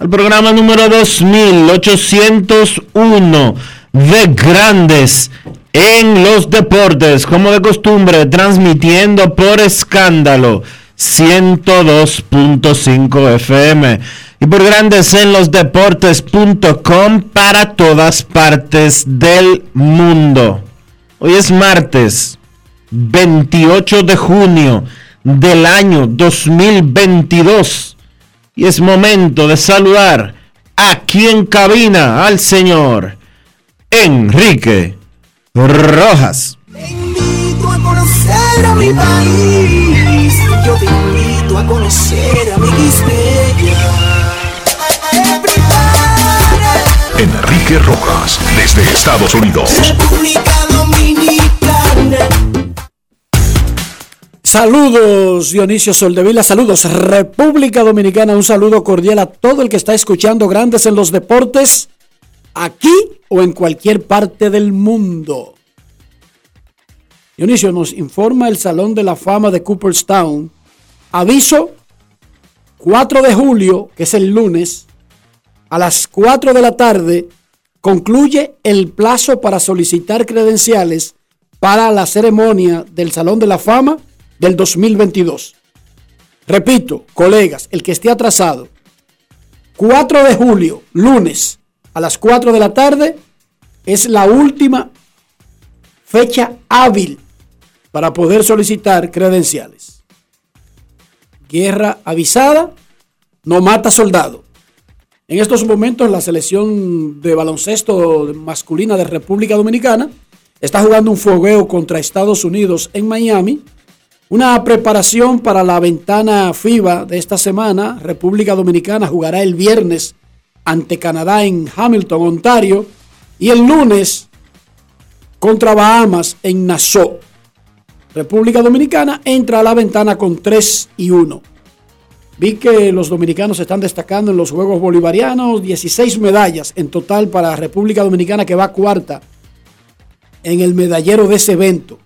al programa número 2801 de Grandes en los Deportes, como de costumbre, transmitiendo por escándalo 102.5 FM y por Grandes en los Deportes.com para todas partes del mundo. Hoy es martes 28 de junio del año 2022 y es momento de saludar aquí en cabina al señor Enrique Rojas. Te invito a conocer a mi país. Yo te invito a conocer a mi Enrique Rojas, desde Estados Unidos. República Dominicana. Saludos Dionisio Soldevila, saludos República Dominicana, un saludo cordial a todo el que está escuchando Grandes en los Deportes, aquí o en cualquier parte del mundo. Dionisio nos informa el Salón de la Fama de Cooperstown. Aviso 4 de julio, que es el lunes, a las 4 de la tarde, concluye el plazo para solicitar credenciales para la ceremonia del Salón de la Fama del 2022. Repito, colegas, el que esté atrasado, 4 de julio, lunes, a las 4 de la tarde, es la última fecha hábil para poder solicitar credenciales. Guerra avisada, no mata soldado. En estos momentos la selección de baloncesto masculina de República Dominicana está jugando un fogueo contra Estados Unidos en Miami. Una preparación para la ventana FIBA de esta semana. República Dominicana jugará el viernes ante Canadá en Hamilton, Ontario. Y el lunes contra Bahamas en Nassau. República Dominicana entra a la ventana con 3 y 1. Vi que los dominicanos están destacando en los Juegos Bolivarianos, 16 medallas en total para República Dominicana que va cuarta en el medallero de ese evento.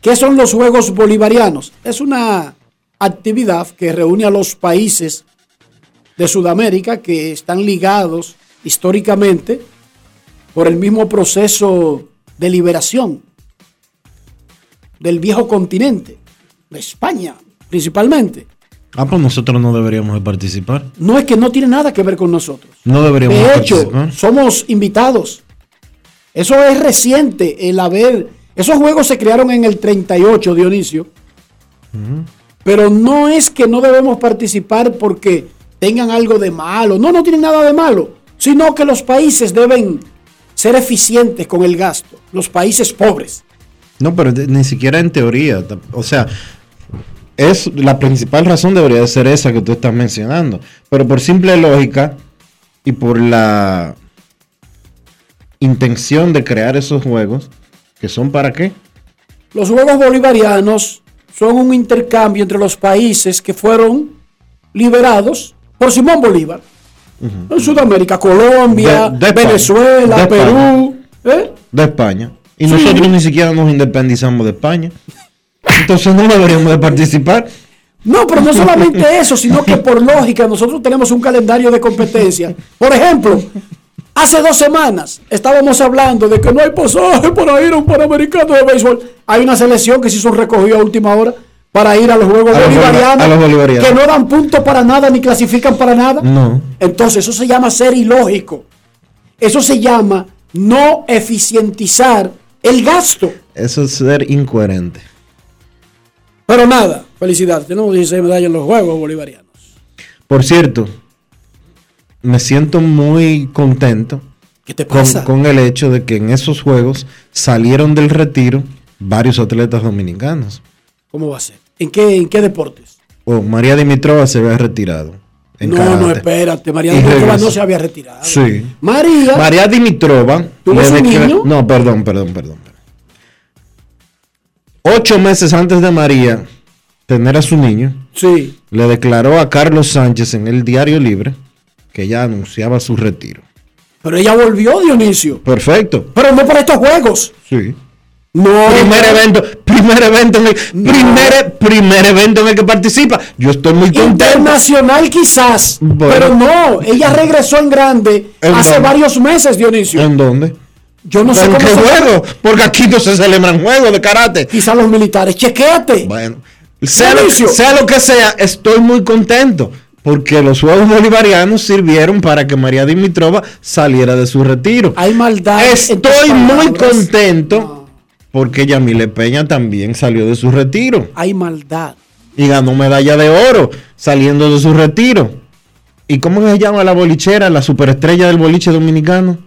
¿Qué son los Juegos Bolivarianos? Es una actividad que reúne a los países de Sudamérica que están ligados históricamente por el mismo proceso de liberación del viejo continente, de España principalmente. Ah, pues nosotros no deberíamos de participar. No es que no tiene nada que ver con nosotros. No deberíamos De de hecho, participar. somos invitados. Eso es reciente, el haber... Esos juegos se crearon en el 38, Dionisio. Pero no es que no debemos participar porque tengan algo de malo. No, no tienen nada de malo. Sino que los países deben ser eficientes con el gasto. Los países pobres. No, pero ni siquiera en teoría. O sea, es la principal razón debería de ser esa que tú estás mencionando. Pero por simple lógica y por la intención de crear esos juegos, que son para qué? Los Juegos Bolivarianos son un intercambio entre los países que fueron liberados por Simón Bolívar. En Sudamérica, Colombia, De-. Venezuela, De Perú. ¿eh? De España. Y Sí. nosotros ni siquiera nos independizamos de España. Entonces no deberíamos de participar. No, pero no solamente eso, sino que por lógica nosotros tenemos un calendario de competencia. Por ejemplo, hace dos semanas estábamos hablando de que no hay pasaje para ir a un Panamericano de béisbol. Hay una selección que se hizo un recogido a última hora para ir a los Juegos A Bolivarianos, bolivar- a los bolivarianos. que no dan punto para nada ni clasifican para nada. No. Entonces eso se llama ser ilógico. Eso se llama no eficientizar el gasto. Eso es ser incoherente. Pero nada, felicidades. Tenemos 16 medallas en los Juegos Bolivarianos. Por cierto, me siento muy contento ¿Qué te con, pasa? con el hecho de que en esos juegos salieron del retiro varios atletas dominicanos. ¿Cómo va a ser? ¿En qué, en qué deportes? O María Dimitrova se había retirado. en no, karate. no, espérate. María Dimitrova no se había retirado. Sí. María, María Dimitrova. ¿Tuvo le su declara- niño? No, perdón, perdón, perdón. Ocho meses antes de María tener a su niño, sí. le declaró a Carlos Sánchez en el Diario Libre que ya anunciaba su retiro. Pero ella volvió, Dionisio. Perfecto. Pero no para estos juegos. Sí. No. Primer evento, primer evento en el, primer, primer evento en el que participa. Yo estoy muy contento. Internacional quizás. Bueno. Pero no. Ella regresó en grande ¿En hace dónde? varios meses, Dionisio. ¿En dónde? Yo no sé ¿En cómo qué se- juego? Porque aquí no se celebran juegos de karate. Quizás los militares. Chequéate. Bueno, sea lo, sea lo que sea, estoy muy contento porque los Juegos Bolivarianos sirvieron para que María Dimitrova saliera de su retiro. Hay maldad. Estoy muy contento No. porque Yamile Peña también salió de su retiro Hay maldad. y ganó medalla de oro saliendo de su retiro. ¿Y cómo se llama la bolichera, la superestrella del boliche dominicano?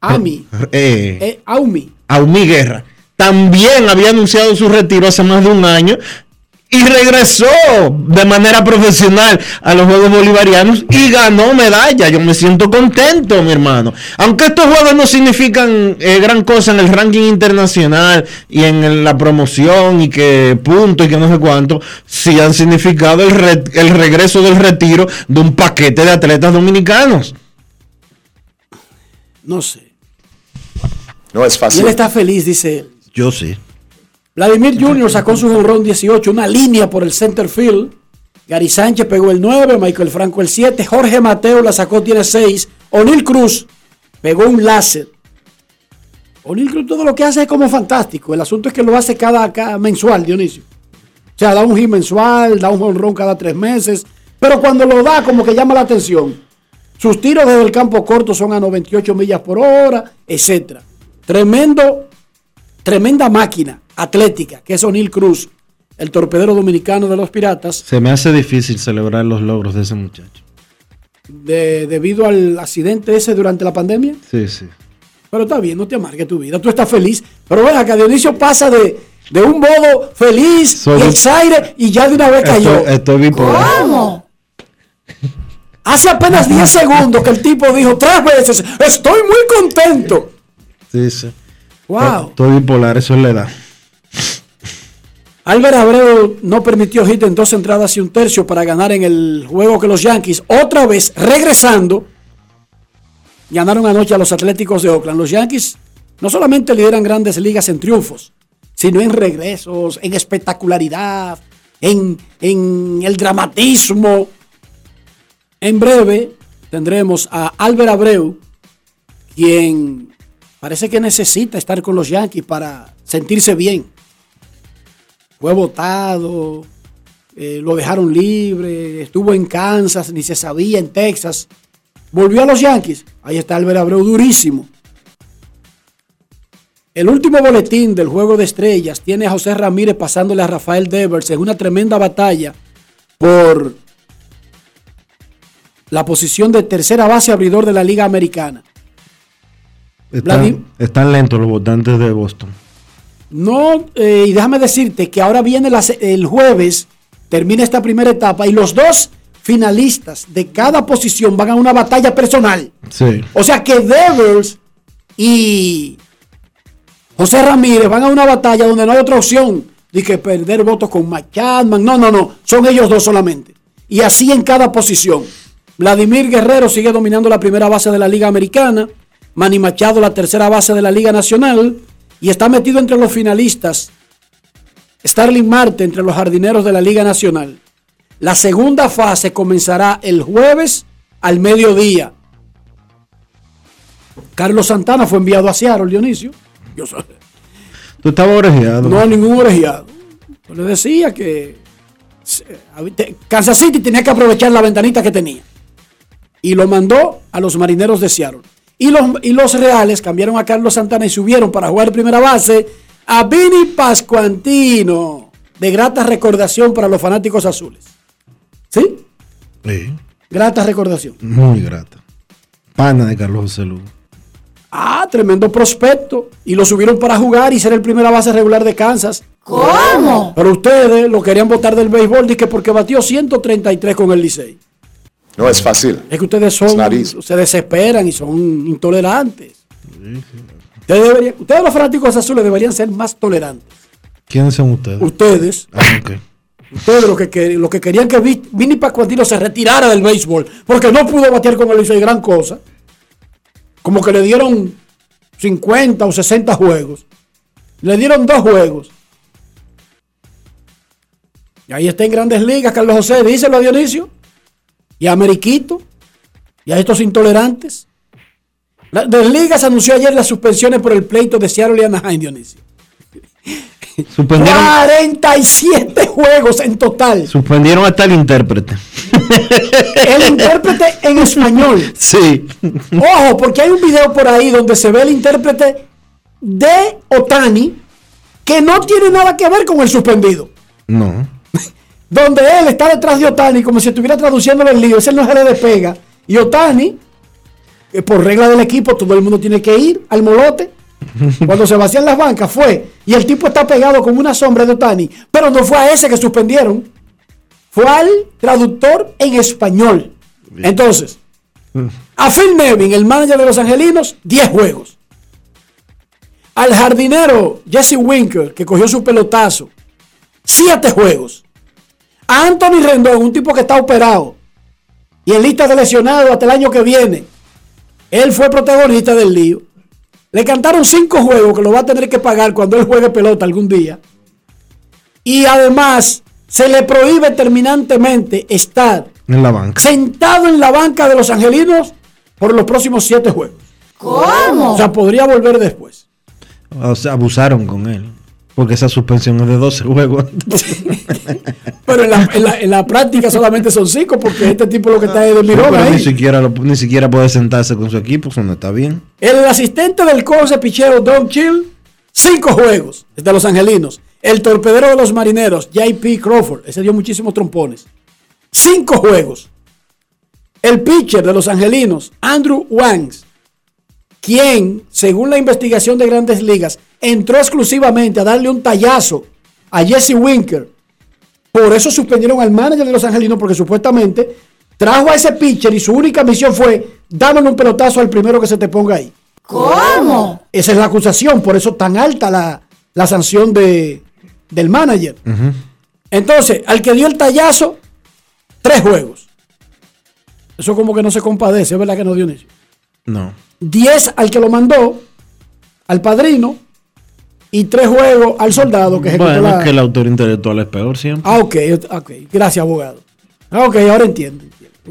Ami. Eh, Eh, Aumi. Aumi Guerra también había anunciado su retiro hace más de un año y regresó de manera profesional a los Juegos Bolivarianos y ganó medalla. Yo me siento contento, mi hermano. Aunque estos Juegos no significan eh, gran cosa en el ranking internacional y en la promoción y que punto y que no sé cuánto, sí han significado el, re- el regreso del retiro de un paquete de atletas dominicanos. No sé. No es Y él fácil. está feliz, dice él. Yo sí. Vladimir Jr. sacó su jonrón 18, una línea por el center field. Gary Sánchez pegó el 9, Michael Franco el 7, Jorge Mateo la sacó, tiene 6. O'Neill Cruz pegó un láser. O'Neill Cruz todo lo que hace es como fantástico. El asunto es que lo hace cada, cada mensual, Dionisio. O sea, da un hit mensual, da un jonrón cada tres meses. Pero cuando lo da, como que llama la atención. Sus tiros desde el campo corto son a 98 millas por hora, etc. Tremendo tremenda máquina atlética, que es O'Neill Cruz, el torpedero dominicano de los Piratas, Se me hace difícil celebrar los logros de ese muchacho. de- debido al accidente ese durante la pandemia. Sí, sí. Pero está bien, no te amargue tu vida, tú estás feliz. Pero ven acá, Dionisio pasa de, de un modo feliz Soy- y exaire y ya de una vez cayó. Estoy, estoy bipolar. ¿Cómo? Hace apenas 10 segundos que el tipo dijo tres veces, estoy muy contento. Sí, sí. Wow. Estoy bipolar, eso es la edad. Albert Abreu no permitió hit en dos entradas y un tercio para ganar en el juego que los Yankees, otra vez regresando, ganaron anoche a los Atléticos de Oakland. Los Yankees no solamente lideran grandes ligas en triunfos, sino en regresos, en espectacularidad, en, en el dramatismo. En breve tendremos a Albert Abreu, quien parece que necesita estar con los Yankees para sentirse bien fue votado, eh, lo dejaron libre, estuvo en Kansas, ni se sabía en Texas. Volvió a los Yankees. Ahí está Albert Abreu durísimo. El último boletín del juego de estrellas tiene a José Ramírez pasándole a Rafael Devers en una tremenda batalla por la posición de tercera base abridor de la Liga Americana. Están, lentos los votantes de Boston. No, eh, y déjame decirte que ahora viene la el jueves, termina esta primera etapa y los dos finalistas de cada posición van a una batalla personal. Sí. O sea que Devers y José Ramírez van a una batalla donde no hay otra opción de que perder votos con Mike Chapman. No, no, no, son ellos dos solamente. Y así en cada posición. Vladimir Guerrero sigue dominando la primera base de la Liga Americana. Manny Machado la tercera base de la Liga Nacional. Y está metido entre los finalistas. Starling Marte entre los jardineros de la Liga Nacional. La segunda fase comenzará el jueves al mediodía. Carlos Santana fue enviado a Seattle, Dionisio. Yo sé. Tú estabas orejeado. No, ningún orejeado. Yo le decía que Kansas City tenía que aprovechar la ventanita que tenía. Y lo mandó a los marineros de Seattle. Y los, y los Reales cambiaron a Carlos Santana y subieron para jugar primera base a Vini Pascuantino. De grata recordación para los fanáticos azules. ¿Sí? Sí, Grata recordación. muy grata. Pana de Carlos José Lugo. Ah, tremendo prospecto. Y lo subieron para jugar y ser el primera base regular de Kansas. ¿Cómo? Pero ustedes lo querían votar del béisbol dije porque batió 133 con el Licey. No es fácil. Es que ustedes Es son, nariz. se desesperan y son intolerantes. Ustedes, deberían- ustedes los fanáticos azules deberían ser más tolerantes. ¿Quiénes son ustedes? Ustedes, Ah, ok. ustedes lo que, quer- lo que querían que Vi- Vini Pascuantino se retirara del béisbol porque no pudo batear con el Licey gran cosa. Como que le dieron 50 o 60 juegos. Le dieron dos juegos. Y ahí está en grandes ligas, Carlos José, díselo a Dionisio. Y a Ameriquito. Y a estos intolerantes. La, de ligas anunció ayer las suspensiones por el pleito de Seattle y Anaheim, Dionisio. Suspendieron, 47 juegos en total. suspendieron hasta el intérprete. El intérprete en español. Sí. Ojo, porque hay un video por ahí donde se ve el intérprete de Otani que no tiene nada que ver con el suspendido. No. Donde él está detrás de Otani como si estuviera traduciéndole el lío. Ese no se le despega. Y Otani, eh, por regla del equipo, todo el mundo tiene que ir al molote. Cuando se vacían las bancas fue. Y el tipo está pegado con una sombra de Otani. Pero no fue a ese que suspendieron. Fue al traductor en español. Entonces, a Phil Nevin, el manager de los angelinos, 10 juegos. Al jardinero Jesse Winker, que cogió su pelotazo, 7 juegos. Anthony Rendón, un tipo que está operado y en lista de lesionados hasta el año que viene. Él fue protagonista del lío. Le cantaron 5 juegos que lo va a tener que pagar cuando él juegue pelota algún día. Y además se le prohíbe terminantemente estar En la banca. sentado en la banca de los angelinos por los próximos siete juegos. ¿Cómo? O sea, podría volver después. O sea, abusaron con él. Porque esa suspensión es de 12 juegos. Pero en la, en la- en la práctica solamente son cinco porque este tipo lo que está es de mirón Pero ni ahí. siquiera, lo- ni siquiera puede sentarse con su equipo, eso no está bien. El asistente del coach picheo Don Chill, cinco juegos de los angelinos. El torpedero de los marineros, JP Crawford, ese dio muchísimos trompones. Cinco juegos. El pitcher de los angelinos, Andrew Wangs, quien, según la investigación de grandes ligas, entró exclusivamente a darle un tallazo a Jesse Winker. Por eso suspendieron al manager de los angelinos, porque supuestamente trajo a ese pitcher y su única misión fue dándole un pelotazo al primero que se te ponga ahí. ¿Cómo? Esa es la acusación, por eso tan alta la, la sanción de, del manager. Entonces, al que dio el tallazo, tres juegos. Eso como que no se compadece, es verdad que no dio inicio. No. 10 al que lo mandó, al padrino, y tres juegos al soldado que ejecutó Bueno, la... es que el autor intelectual es peor siempre. Ah, ok, ok. Gracias, abogado. Ah, ok, ahora entiendo.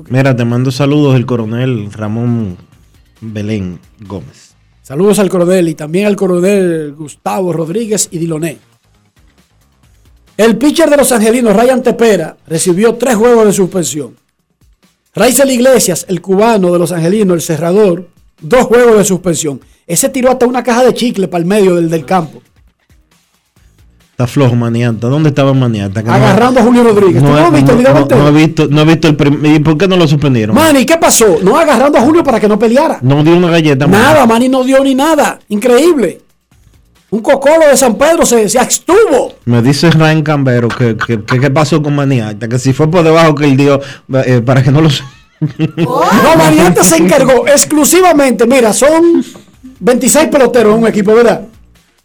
Mira, te mando saludos del coronel Ramón Belén Gómez. Saludos al coronel y también al coronel Gustavo Rodríguez y Diloné. El pitcher de los angelinos, Ryan Tepera, recibió tres juegos de suspensión. Raizel Iglesias, el cubano de los angelinos, el cerrador, dos juegos de suspensión. Ese tiró hasta una caja de chicle para el medio del, del campo, Está flojo Maniata. ¿Dónde estaba Maniata? No- agarrando a Julio Rodríguez. ¿Tú No, no, el no- he visto, no he visto el prim- ¿Y por qué no lo suspendieron? Manny, ¿qué pasó? No agarrando a Julio para que no peleara. No dio una galleta. Nada, Manny no dio ni nada. Increíble. Un cocolo de San Pedro se, se abstuvo. Me dice Ryan Cambero que, que, que qué pasó con Maniata, que si fue por debajo que él dio eh, para que no lo... Oh. No, Variante se encargó exclusivamente, mira, son 26 peloteros en un equipo, ¿verdad?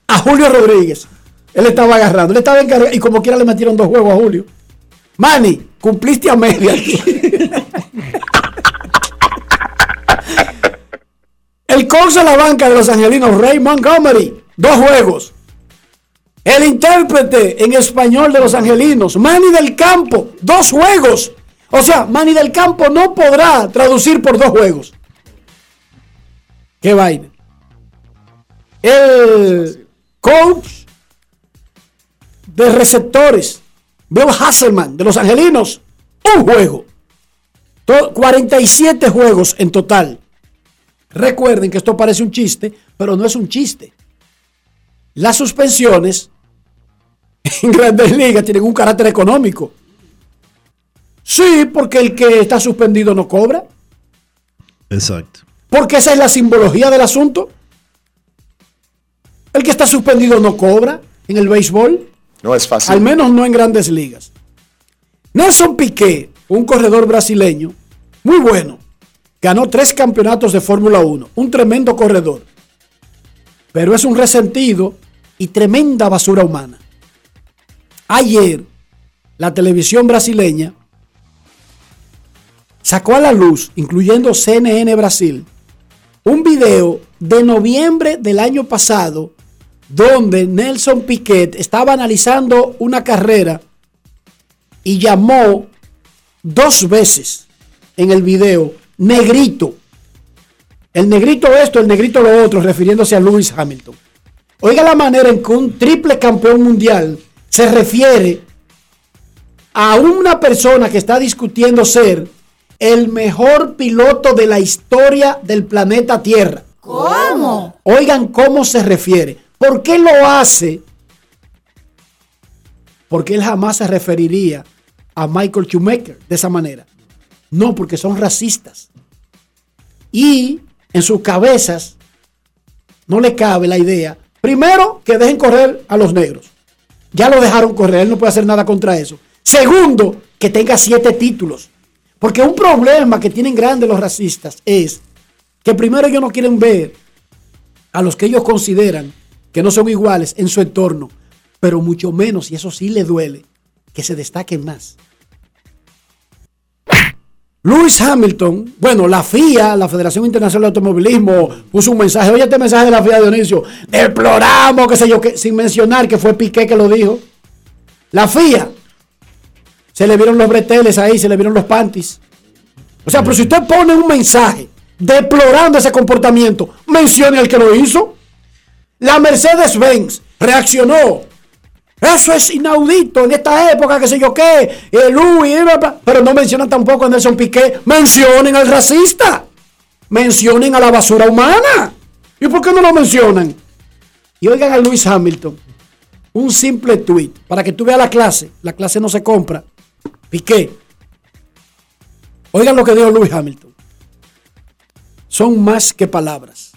A Julio Rodríguez. Él estaba agarrando, él estaba encargado y como quiera le metieron dos juegos a Julio. Manny, cumpliste a media. El coach de la banca de los angelinos, Ray Montgomery, dos juegos. El intérprete en español de los angelinos, Manny del Campo, dos juegos. O sea, Manny del Campo no podrá traducir por dos juegos. Qué vaina. El coach de receptores, Bill Hasselman, de los angelinos, un juego. To- 47 juegos en total. Recuerden que esto parece un chiste, pero no es un chiste. Las suspensiones en grandes ligas tienen un carácter económico. Sí, porque el que está suspendido no cobra. Exacto. Porque esa es la simbología del asunto. El que está suspendido no cobra en el béisbol. No es fácil. Al menos no en grandes ligas. Nelson Piquet, un corredor brasileño, muy bueno, ganó tres campeonatos de Fórmula 1, un tremendo corredor, pero es un resentido y tremenda basura humana. Ayer, la televisión brasileña sacó a la luz, incluyendo CNN Brasil, un video de noviembre del año pasado donde Nelson Piquet estaba analizando una carrera y llamó dos veces en el video negrito. El negrito esto, el negrito lo otro, refiriéndose a Lewis Hamilton. Oiga la manera en que un triple campeón mundial se refiere a una persona que está discutiendo ser el mejor piloto de la historia del planeta Tierra. ¿Cómo? Oigan cómo se refiere. ¿Por qué lo hace? Porque él jamás se referiría a Michael Schumacher de esa manera. No, porque son racistas. Y en sus cabezas no le cabe la idea. Primero, que dejen correr a los negros. Ya lo dejaron correr, él no puede hacer nada contra eso. Segundo, que tenga siete títulos. Porque un problema que tienen grandes los racistas es que primero ellos no quieren ver a los que ellos consideran que no son iguales en su entorno, pero mucho menos, y eso sí le duele, que se destaquen más. Lewis Hamilton, bueno, la FIA, la Federación Internacional de Automovilismo, puso un mensaje. Oye, este mensaje de la FIA, Dionisio. Deploramos, qué sé yo, que, sin mencionar que fue Piqué que lo dijo. La FIA. Se le vieron los breteles ahí, se le vieron los panties. O sea, pero si usted pone un mensaje deplorando ese comportamiento, mencione al que lo hizo. La Mercedes-Benz reaccionó. Eso es inaudito en esta época, qué sé yo qué. El Louis, pero no mencionan tampoco a Nelson Piqué. Mencionen al racista. Mencionen a la basura humana. ¿Y por qué no lo mencionan? Y oigan a Luis Hamilton. Un simple tweet para que tú veas la clase. La clase no se compra. Piqué. Oigan lo que dijo Luis Hamilton. Son más que palabras.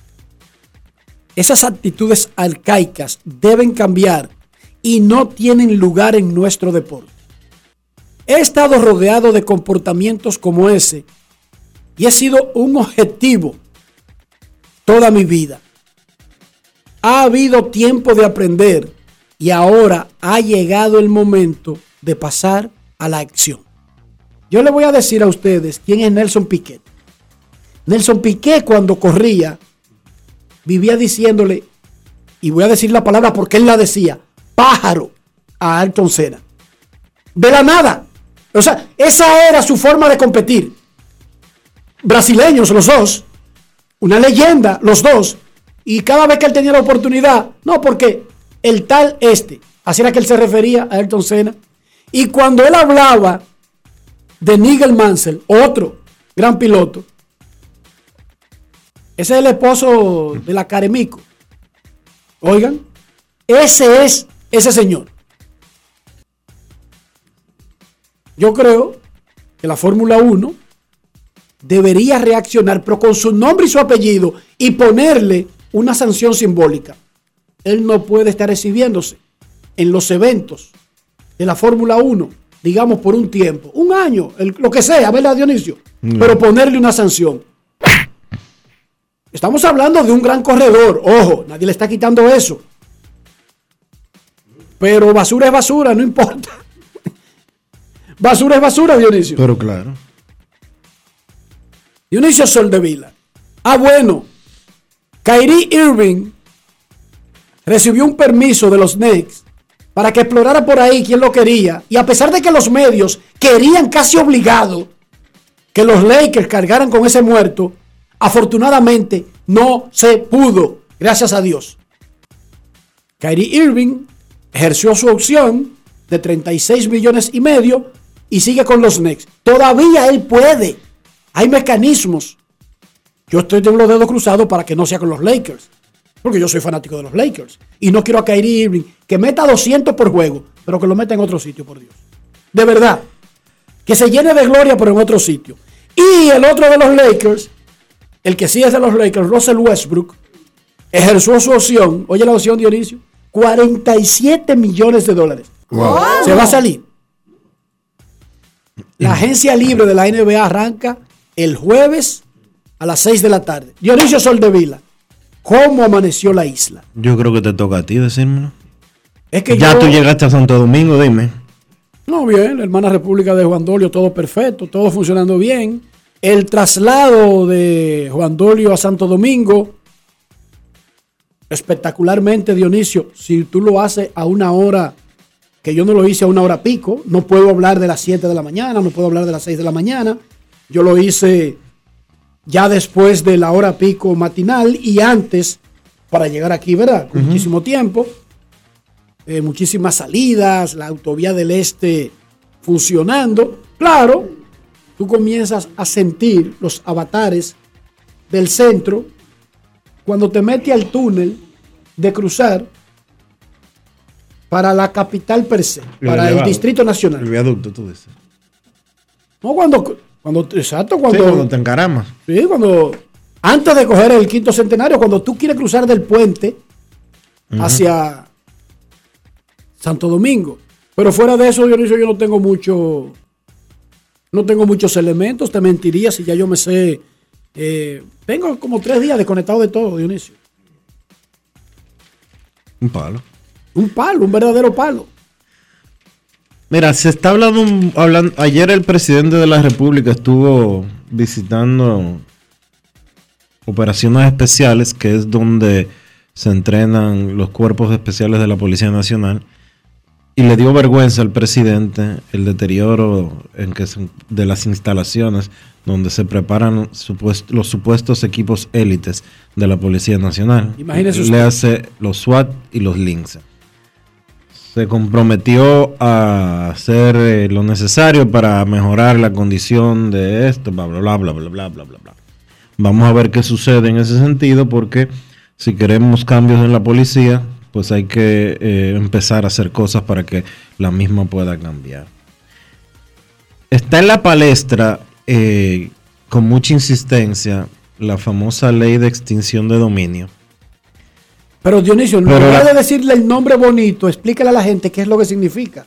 Esas actitudes arcaicas deben cambiar y no tienen lugar en nuestro deporte. He estado rodeado de comportamientos como ese y he sido un objetivo toda mi vida. Ha habido tiempo de aprender y ahora ha llegado el momento de pasar a la acción. Yo le voy a decir a ustedes quién es Nelson Piquet. Nelson Piquet cuando corría vivía diciéndole, y voy a decir la palabra porque él la decía, pájaro a Ayrton Senna. De la nada. O sea, esa era su forma de competir. Brasileños los dos, una leyenda los dos, y cada vez que él tenía la oportunidad, no porque el tal este, así era que él se refería a Ayrton Senna, y cuando él hablaba de Nigel Mansell, otro gran piloto, ese es el esposo de la Caremico. Oigan, ese es ese señor. Yo creo que la Fórmula 1 debería reaccionar, pero con su nombre y su apellido, y ponerle una sanción simbólica. Él no puede estar exhibiéndose en los eventos de la Fórmula 1, digamos por un tiempo, un año, el- lo que sea, ¿verdad, Dionisio? Pero ponerle una sanción. Estamos hablando de un gran corredor, ojo, nadie le está quitando eso. Pero basura es basura, no importa. basura es basura, Dionisio. Pero claro. Dionisio Soldevila. Ah, bueno. Kyrie Irving recibió un permiso de los Knicks para que explorara por ahí quién lo quería. Y a pesar de que los medios querían casi obligado que los Lakers cargaran con ese muerto, afortunadamente no se pudo, gracias a Dios. Kyrie Irving ejerció su opción de 36 millones y medio y sigue con los Knicks. Todavía él puede. Hay mecanismos. Yo estoy de los dedos cruzados para que no sea con los Lakers. Porque yo soy fanático de los Lakers. Y no quiero a Kyrie Irving que meta 200 por juego, pero que lo meta en otro sitio, por Dios. De verdad. Que se llene de gloria, pero en otro sitio. Y el otro de los Lakers, el que sí es de los Lakers, Russell Westbrook, ejerció su opción. Oye la opción, Dionisio. 47 millones de dólares. Se va a salir. La agencia libre de la NBA arranca el jueves a las 6 de la tarde. Dionisio Soldevila, ¿cómo amaneció la isla? Yo creo que te toca a ti decírmelo. Es que Ya yo- tú llegaste a Santo Domingo, dime. No, bien, la hermana República de Juan Dolio, todo perfecto, todo funcionando bien. El traslado de Juan Dolio a Santo Domingo, espectacularmente, Dionisio. Si tú lo haces a una hora, que yo no lo hice a una hora pico, no puedo hablar de las 7 de la mañana, no puedo hablar de las 6 de la mañana. Yo lo hice ya después de la hora pico matinal y antes para llegar aquí, ¿verdad? Con muchísimo tiempo eh, muchísimas salidas, la autovía del este funcionando. Claro, tú comienzas a sentir los avatares del centro cuando te metes al túnel de cruzar para la capital per se, para el. Distrito El Nacional. viaducto, tú dices. No cuando, cuando exacto, Sí, cuando, cuando te encaramas. Sí, cuando. Antes de coger el quinto centenario, cuando tú quieres cruzar del puente hacia Santo Domingo. Pero fuera de eso, Dionisio, yo no tengo mucho. No tengo muchos elementos. Te mentiría si ya yo me sé. eh, tengo como tres días desconectado de todo, Dionisio. Un palo. Un palo, un verdadero palo. Mira, se está hablando, hablando. Ayer el presidente de la República estuvo visitando operaciones especiales, que es donde se entrenan los cuerpos especiales de la Policía Nacional. Y le dio vergüenza al presidente el deterioro en que se- de las instalaciones donde se preparan supuest- los supuestos equipos élites de la Policía Nacional. Imagínese Le usted. hace los SWAT y los LINCE se comprometió a hacer eh, lo necesario para mejorar la condición de esto, bla, bla, bla, bla, bla, bla, bla, bla. Vamos a ver qué sucede en ese sentido, porque si queremos cambios en la policía, pues hay que eh, empezar a hacer cosas para que la misma pueda cambiar. Está en la palestra, eh, con mucha insistencia, la famosa ley de extinción de dominio. Pero Dionisio, en lugar la- de decirle el nombre bonito, explícale a la gente qué es lo que significa.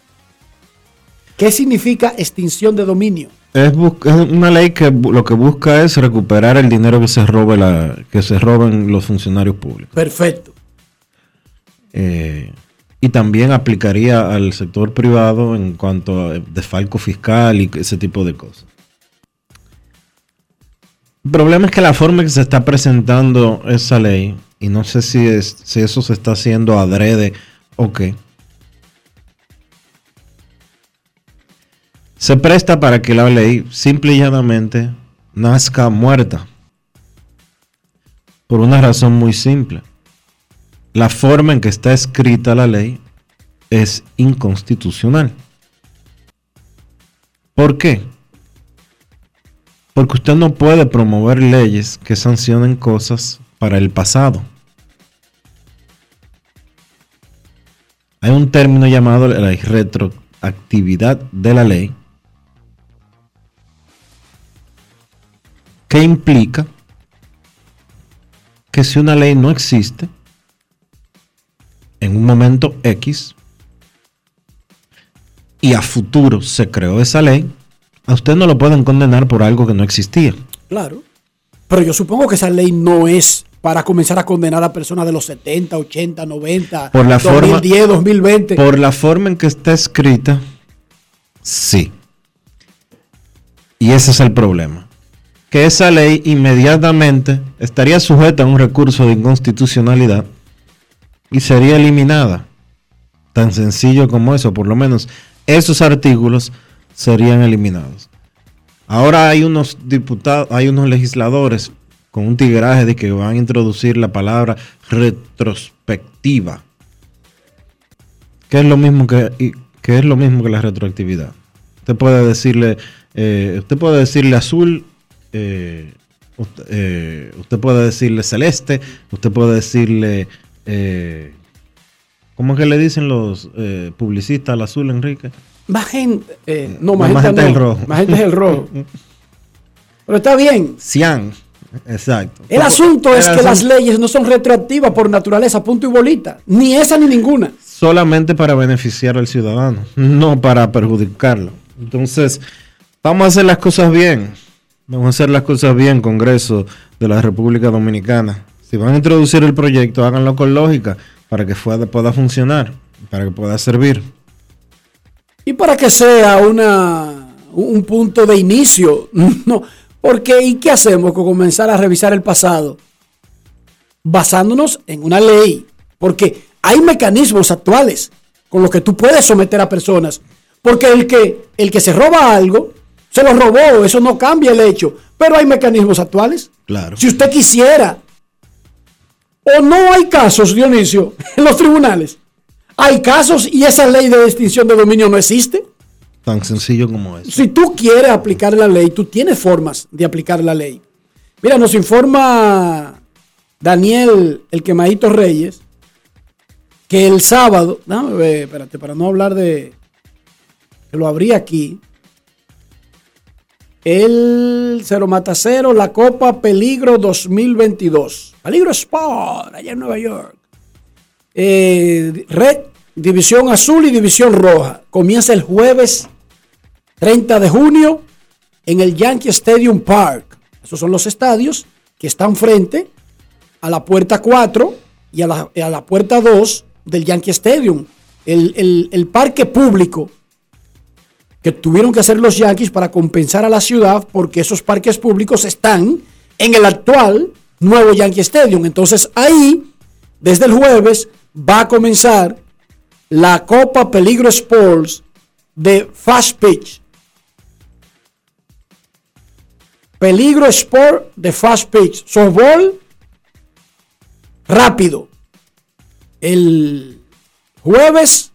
¿Qué significa extinción de dominio? Es, una ley que lo que busca es recuperar el dinero que se robe la, que se roben los funcionarios públicos. Perfecto. Eh, y también aplicaría al sector privado en cuanto a desfalco fiscal y ese tipo de cosas. El problema es que la forma en que se está presentando esa ley, y no sé si, es, si eso se está haciendo adrede o qué, se presta para que la ley simple y llanamente nazca muerta. Por una razón muy simple. La forma en que está escrita la ley es inconstitucional. ¿Por qué? Porque usted no puede promover leyes que sancionen cosas para el pasado. Hay un término llamado la retroactividad de la ley que implica que si una ley no existe en un momento X y a futuro se creó esa ley, a usted no lo pueden condenar por algo que no existía. Claro. Pero yo supongo que esa ley no es para comenzar a condenar a personas de los 70, 80, 90, Por la forma- 2010, 2020. Por la forma en que está escrita, sí. Y ese es el problema. que esa ley inmediatamente estaría sujeta a un recurso de inconstitucionalidad y sería eliminada. Tan sencillo como eso, por lo menos esos artículos serían eliminados. Ahora hay unos diputados, hay unos legisladores con un tigraje de que van a introducir la palabra retrospectiva. ¿Qué es lo mismo que, qué es lo mismo que la retroactividad? Usted puede decirle, eh, usted puede decirle azul, eh, usted, eh, usted puede decirle celeste, usted puede decirle, eh, ¿cómo es que le dicen los eh, publicistas al azul, Enrique? Magenta, eh, no, No, magenta no. es el rojo. Magenta es el rojo. Pero está bien. Cian, exacto. El asunto es El que las leyes no son retroactivas por naturaleza, punto y bolita. Ni esa ni ninguna. solamente para beneficiar al ciudadano, no para perjudicarlo. Entonces, vamos a hacer las cosas bien. Vamos a hacer las cosas bien, Congreso de la República Dominicana. Si van a introducir el proyecto, háganlo con lógica para que pueda funcionar, para que pueda servir. Y para que sea una, un punto de inicio. No, porque ¿y qué hacemos con comenzar a revisar el pasado? Basándonos en una ley. Porque hay mecanismos actuales con los que tú puedes someter a personas. Porque el que, el que se roba algo, se lo robó, eso no cambia el hecho. Pero hay mecanismos actuales. Claro. Si usted quisiera. O no hay casos, Dionisio, en los tribunales. Hay casos y esa ley de extinción de dominio no existe. Tan sencillo como eso. Si tú quieres aplicar la ley, tú tienes formas de aplicar la ley. Mira, nos informa Daniel, el quemadito Reyes, que el sábado, déjame ver, espérate, para no hablar de, que lo abrí aquí, el Cero Mata Cero, la Copa Peligro 2022. Peligro Sport, allá en Nueva York. Eh, Red, División Azul y División Roja. Comienza el jueves 30 de junio en el Yankee Stadium Park. Esos son los estadios que están frente a la puerta 4 y a la, puerta 2 del Yankee Stadium. El parque público que tuvieron que hacer los Yankees para compensar a la ciudad porque esos parques públicos están en el actual nuevo Yankee Stadium. Entonces ahí, desde el jueves, va a comenzar la Copa Peligro Sports de Fast Pitch. Peligro Sport de Fast Pitch. Softball rápido. El jueves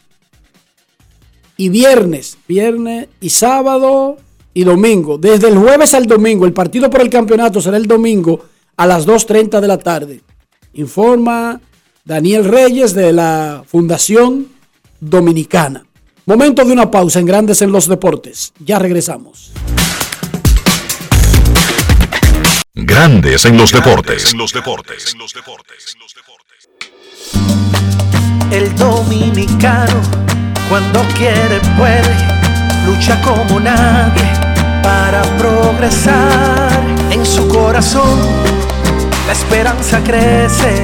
y viernes. Viernes y sábado y domingo. Desde el jueves al domingo. El partido por el campeonato será el domingo a las 2.30 de la tarde. Informa Daniel Reyes de la Fundación Dominicana. Momento de una pausa en Grandes en los Deportes. Ya regresamos. Grandes en los deportes. El dominicano, cuando quiere, puede, lucha como nadie para progresar. En su corazón, la esperanza crece,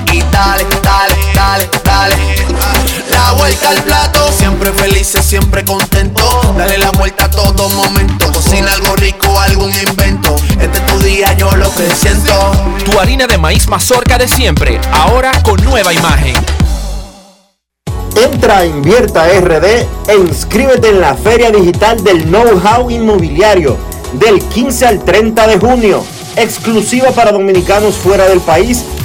y dale, dale, dale, dale. La vuelta al plato, siempre felices, siempre contento. Dale la vuelta a todo momento. Cocina algo rico, algún invento. Este es tu día, yo lo que siento. Tu harina de maíz mazorca de siempre, ahora con nueva imagen. Entra a Invierta RD e inscríbete en la Feria Digital del Know-How Inmobiliario del 15 al 30 de junio, exclusiva para dominicanos fuera del país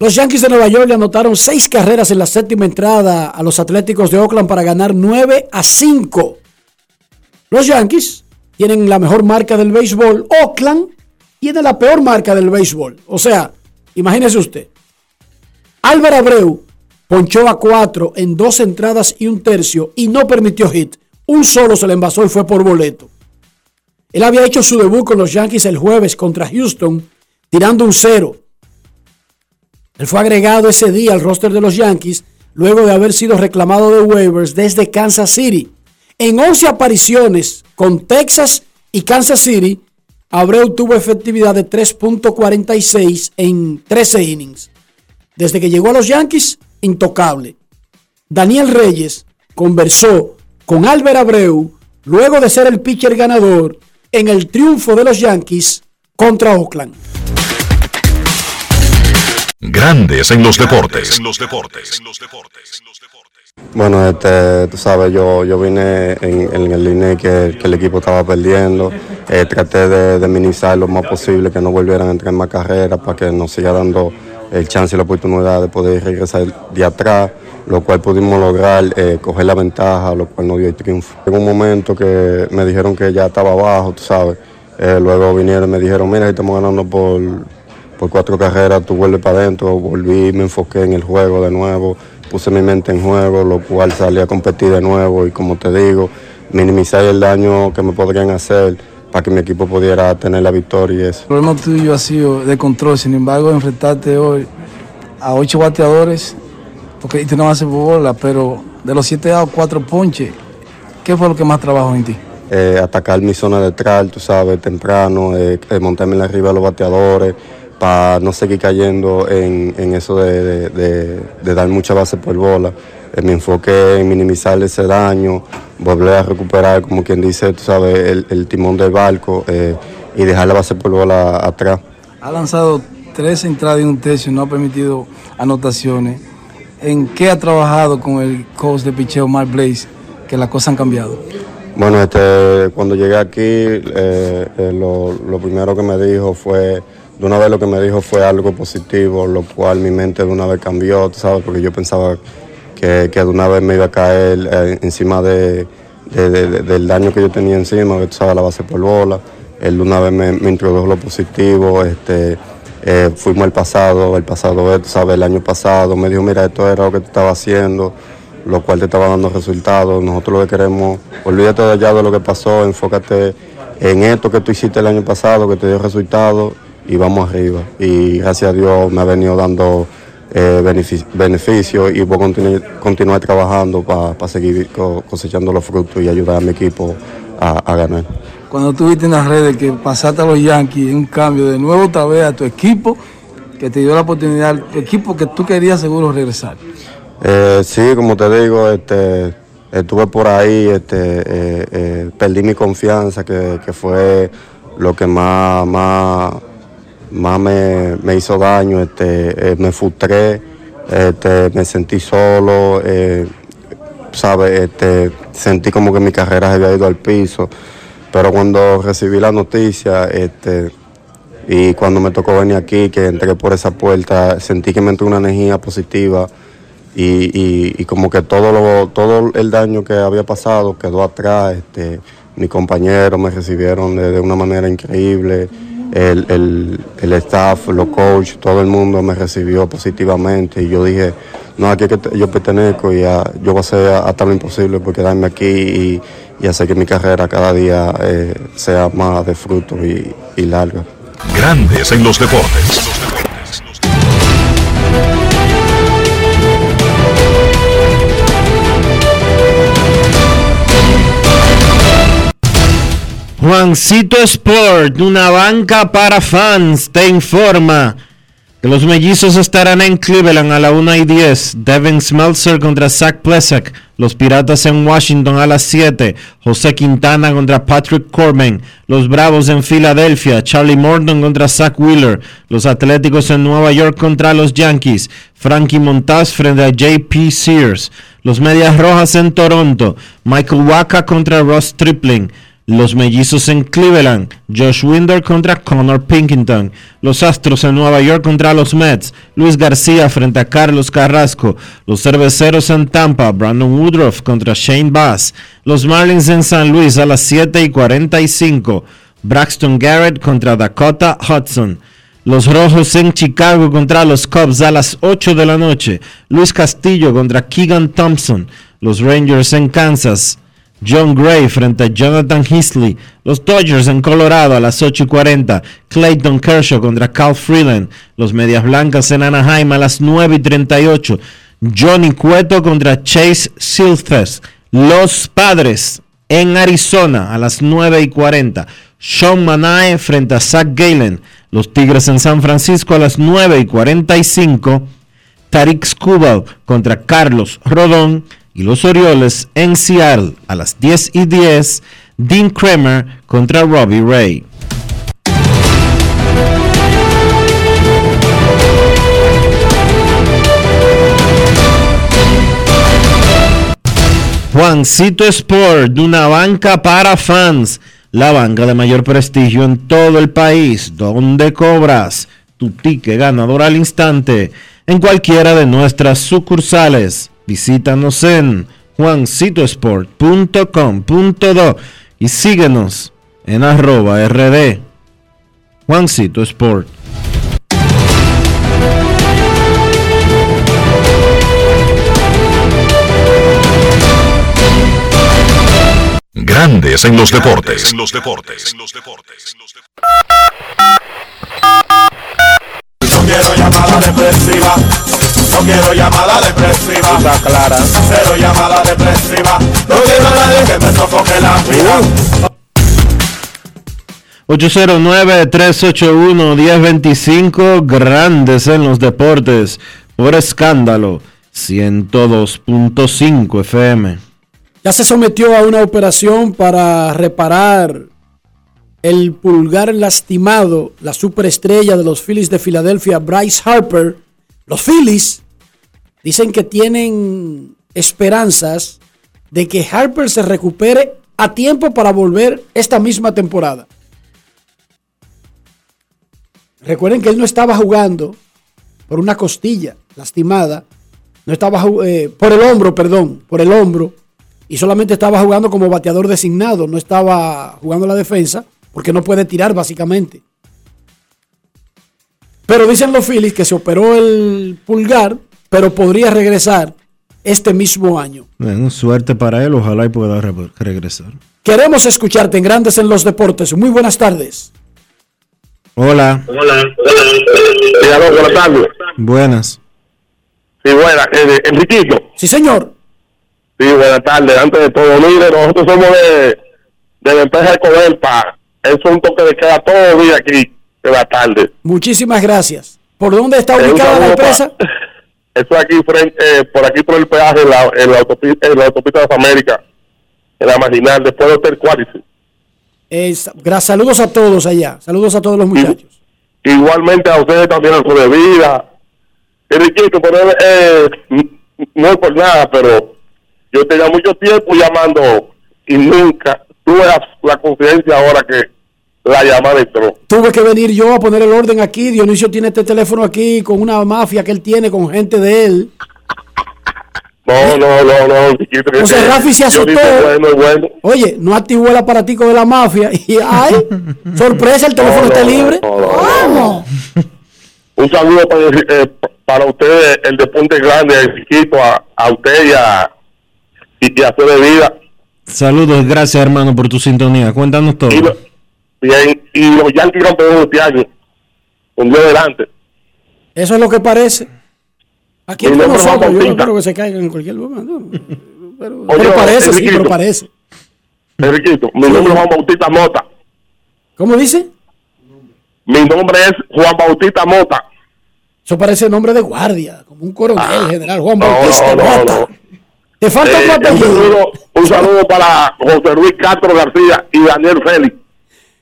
Yankees de Nueva York le anotaron seis carreras en la séptima entrada a los Atléticos de Oakland para ganar 9 a 5. Los Yankees tienen la mejor marca del béisbol. Oakland tiene la peor marca del béisbol. O sea, imagínese usted. Álvaro Abreu ponchó a cuatro en dos entradas y un tercio y no permitió hit. Un solo se le envasó y fue por boleto. Él había hecho su debut con los Yankees el jueves contra Houston, tirando un cero. Él fue agregado ese día al roster de los Yankees luego de haber sido reclamado de waivers desde Kansas City. En 11 apariciones con Texas y Kansas City, Abreu tuvo efectividad de 3.46 en 13 innings. Desde que llegó a los Yankees, intocable. Daniel Reyes conversó con Albert Abreu luego de ser el pitcher ganador en el triunfo de los Yankees contra Oakland. Grandes en los deportes. Bueno, este, tú sabes, yo, yo vine en, en el línea que, que el equipo estaba perdiendo. Eh, traté de, de minimizar lo más posible, que no volvieran a entrar en más carreras para que nos siga dando el chance y la oportunidad de poder regresar de atrás, lo cual pudimos lograr eh, coger la ventaja, lo cual nos dio el triunfo. En un momento que me dijeron que ya estaba abajo, tú sabes. Eh, luego vinieron y me dijeron, mira, estamos ganando por, por cuatro carreras, tú vuelves para adentro. Volví, me enfoqué en el juego de nuevo, puse mi mente en juego, lo cual salí a competir de nuevo y como te digo, minimizar el daño que me podrían hacer para que mi equipo pudiera tener la victoria y eso. El problema tuyo ha sido de control, sin embargo, enfrentarte hoy a ocho bateadores, porque y tú no haces bola, pero de los siete dados, cuatro ponches, ¿qué fue lo que más trabajó en ti? Eh, atacar mi zona de tral, tú sabes, temprano, eh, montarme arriba de los bateadores, para no seguir cayendo en, en eso de, de- dar mucha base por bola. Eh, me enfoqué en minimizar ese daño, volver a recuperar, como quien dice, tú sabes, el, el timón del barco eh, y dejar la base por bola atrás. Ha lanzado tres entradas y un tercio, no ha permitido anotaciones. ¿En qué ha trabajado con el coach de picheo Mark Blaze que las cosas han cambiado? Bueno, este, cuando llegué aquí, eh, eh, lo, lo primero que me dijo fue, de una vez lo que me dijo fue algo positivo, lo cual mi mente de una vez cambió, ¿sabes? Porque yo pensaba que, que de una vez me iba a caer eh, encima de, de- de- de- del daño que yo tenía encima, que tú sabes, la base por bola. Él de una vez me, me introdujo lo positivo, este, eh, fuimos el pasado, el pasado tú sabes, el año pasado, me dijo, mira, esto era lo que tú estabas haciendo, lo cual te estaba dando resultados. Nosotros lo que queremos, olvídate de allá de lo que pasó, enfócate en esto que tú hiciste el año pasado, que te dio resultados, y vamos arriba. Y gracias a Dios me ha venido dando eh, benefic- beneficios y voy a continu- continuar trabajando para seguir co- cosechando los frutos y ayudar a mi equipo a, a ganar. Cuando tú viste en las redes que pasaste a los Yankees, un cambio de nuevo otra vez a tu equipo, que te dio la oportunidad, tu equipo que tú querías seguro regresar. Eh, sí, como te digo, este, estuve por ahí, este, eh, eh, perdí mi confianza, que, que fue lo que más, más, más me, me hizo daño. Este, eh, me frustré, este, me sentí solo, eh, ¿sabes? Este, sentí como que mi carrera se había ido al piso. Pero cuando recibí la noticia, este, y cuando me tocó venir aquí, que entré por esa puerta, sentí que me entró una energía positiva y, y- como que todo, lo, todo el daño que había pasado quedó atrás. Este, mis compañeros me recibieron de una manera increíble, el, el- el staff, los coaches, todo el mundo me recibió positivamente y yo dije, no, aquí que yo pertenezco y yo voy a hacer hasta lo imposible por quedarme aquí y, hacer que mi carrera cada día eh, sea más de fruto y larga. Grandes en los deportes. Juancito Sport, una banca para fans, te informa que los mellizos estarán en Cleveland a la 1 y 10. Devin Smeltzer contra Zach Plesak. Los Piratas en Washington a las 7. José Quintana contra Patrick Corbin. Los Bravos en Filadelfia. Charlie Morton contra Zach Wheeler. Los Atléticos en Nueva York contra los Yankees. Frankie Montaz frente a JP Sears. Los Medias Rojas en Toronto. Michael Waka contra Ross Tripling. Los mellizos en Cleveland, Josh Winder contra Connor Pinkington. Los Astros en Nueva York contra los Mets, Luis García frente a Carlos Carrasco. Los Cerveceros en Tampa, Brandon Woodruff contra Shane Bass. Los Marlins en San Luis a las 7 y 45, Braxton Garrett contra Dakota Hudson. Los Rojos en Chicago contra los Cubs a las 8 de la noche. Luis Castillo contra Keegan Thompson. Los Rangers en Kansas. John Gray frente a Jonathan Heasley. Los Dodgers en Colorado a las 8 y 40. Clayton Kershaw contra Cal Freeland. Los Medias Blancas en Anaheim a las 9 y 38. Johnny Cueto contra Chase Silvestre. Los Padres en Arizona a las 9 y 40. Sean Manae frente a Zach Galen. Los Tigres en San Francisco a las 9 y 45. Tarik Skubal contra Carlos Rodón. Y los Orioles en Seattle a las 10 y 10. Dean Kramer contra Robbie Ray. Juancito Sport, una banca para fans, la banca de mayor prestigio en todo el país, donde cobras tu ticket ganador al instante en cualquiera de nuestras sucursales. Visítanos en juancitosport.com.do y síguenos en arroba rd. Juancito Sport. Grandes en los deportes. En los deportes. No quiero llamada depresiva. No quiero llamada depresiva. Está clara. Cero llamada depresiva. No quiero a nadie que me sofoque la vida. 809-381-1025, grandes en los deportes, por escándalo, 102.5 FM. Ya se sometió a una operación para reparar el pulgar lastimado, la superestrella de los Phillies de Filadelfia, Bryce Harper. Los Phillies dicen que tienen esperanzas de que Harper se recupere a tiempo para volver esta misma temporada. Recuerden que él no estaba jugando por una costilla lastimada, no estaba eh, por el hombro, perdón, por el hombro, y solamente estaba jugando como bateador designado, no estaba jugando la defensa, porque no puede tirar básicamente. Pero dicen los Phillies que se operó el pulgar, pero podría regresar este mismo año. Bueno, suerte para él, ojalá y pueda re- regresar. Queremos escucharte en Grandes en los Deportes. Muy buenas tardes. Hola, Hola. Aló, buenas tardes. buenas. Sí, buenas. Eh, Enriquito. Sí, señor. Sí, buenas tardes. Antes de todo, mire, nosotros somos de, de la empresa de Codelpa. Es un toque de queda todo el día aquí, de la tarde. Muchísimas gracias. ¿Por dónde está Eh, ubicada la empresa? Eso es aquí frente, eh, por aquí por el peaje, en la, en la autopista, en la autopista de las Américas, en la marginal, después del Hotel Quality. Es- gra- saludos a todos allá. Saludos a todos los muchachos. Igualmente a ustedes también en su vida. Enriquito, pero eh, no es por nada, pero yo tenía mucho tiempo llamando y nunca tuve la, la confidencia ahora que la llamada entró. Tuve que venir yo a poner el orden aquí. Dionisio tiene este teléfono aquí con una mafia que él tiene con gente de él. No, no, no, no, que- José Rafi se asustó. dije, bueno, bueno. Oye, no activó el aparatico de la mafia. Y ay, sorpresa, el teléfono No, está no, libre. no, no, ¿Cómo? Un saludo para, eh, para ustedes, el de Puente Grande, Enriquito, a, a usted y a, y, a su vida. Saludos, gracias hermano por tu sintonía. Cuéntanos todo. Y, y los Yankees campeones de este año, un día adelante. Eso es lo que parece. Aquí no nosotros, yo no creo que se caigan en cualquier momento. Pero, Oye, pero parece, sí, pero parece. Enriquito, mi nombre es Juan Bautista Mota. ¿Cómo dice? Mi nombre es Juan Bautista Mota. Eso parece nombre de guardia, como un coronel general Juan Ah. No, Bautista no, no, Mota. no. Te falta Eh, un, apellido. un saludo para José Luis Castro García y Daniel Félix,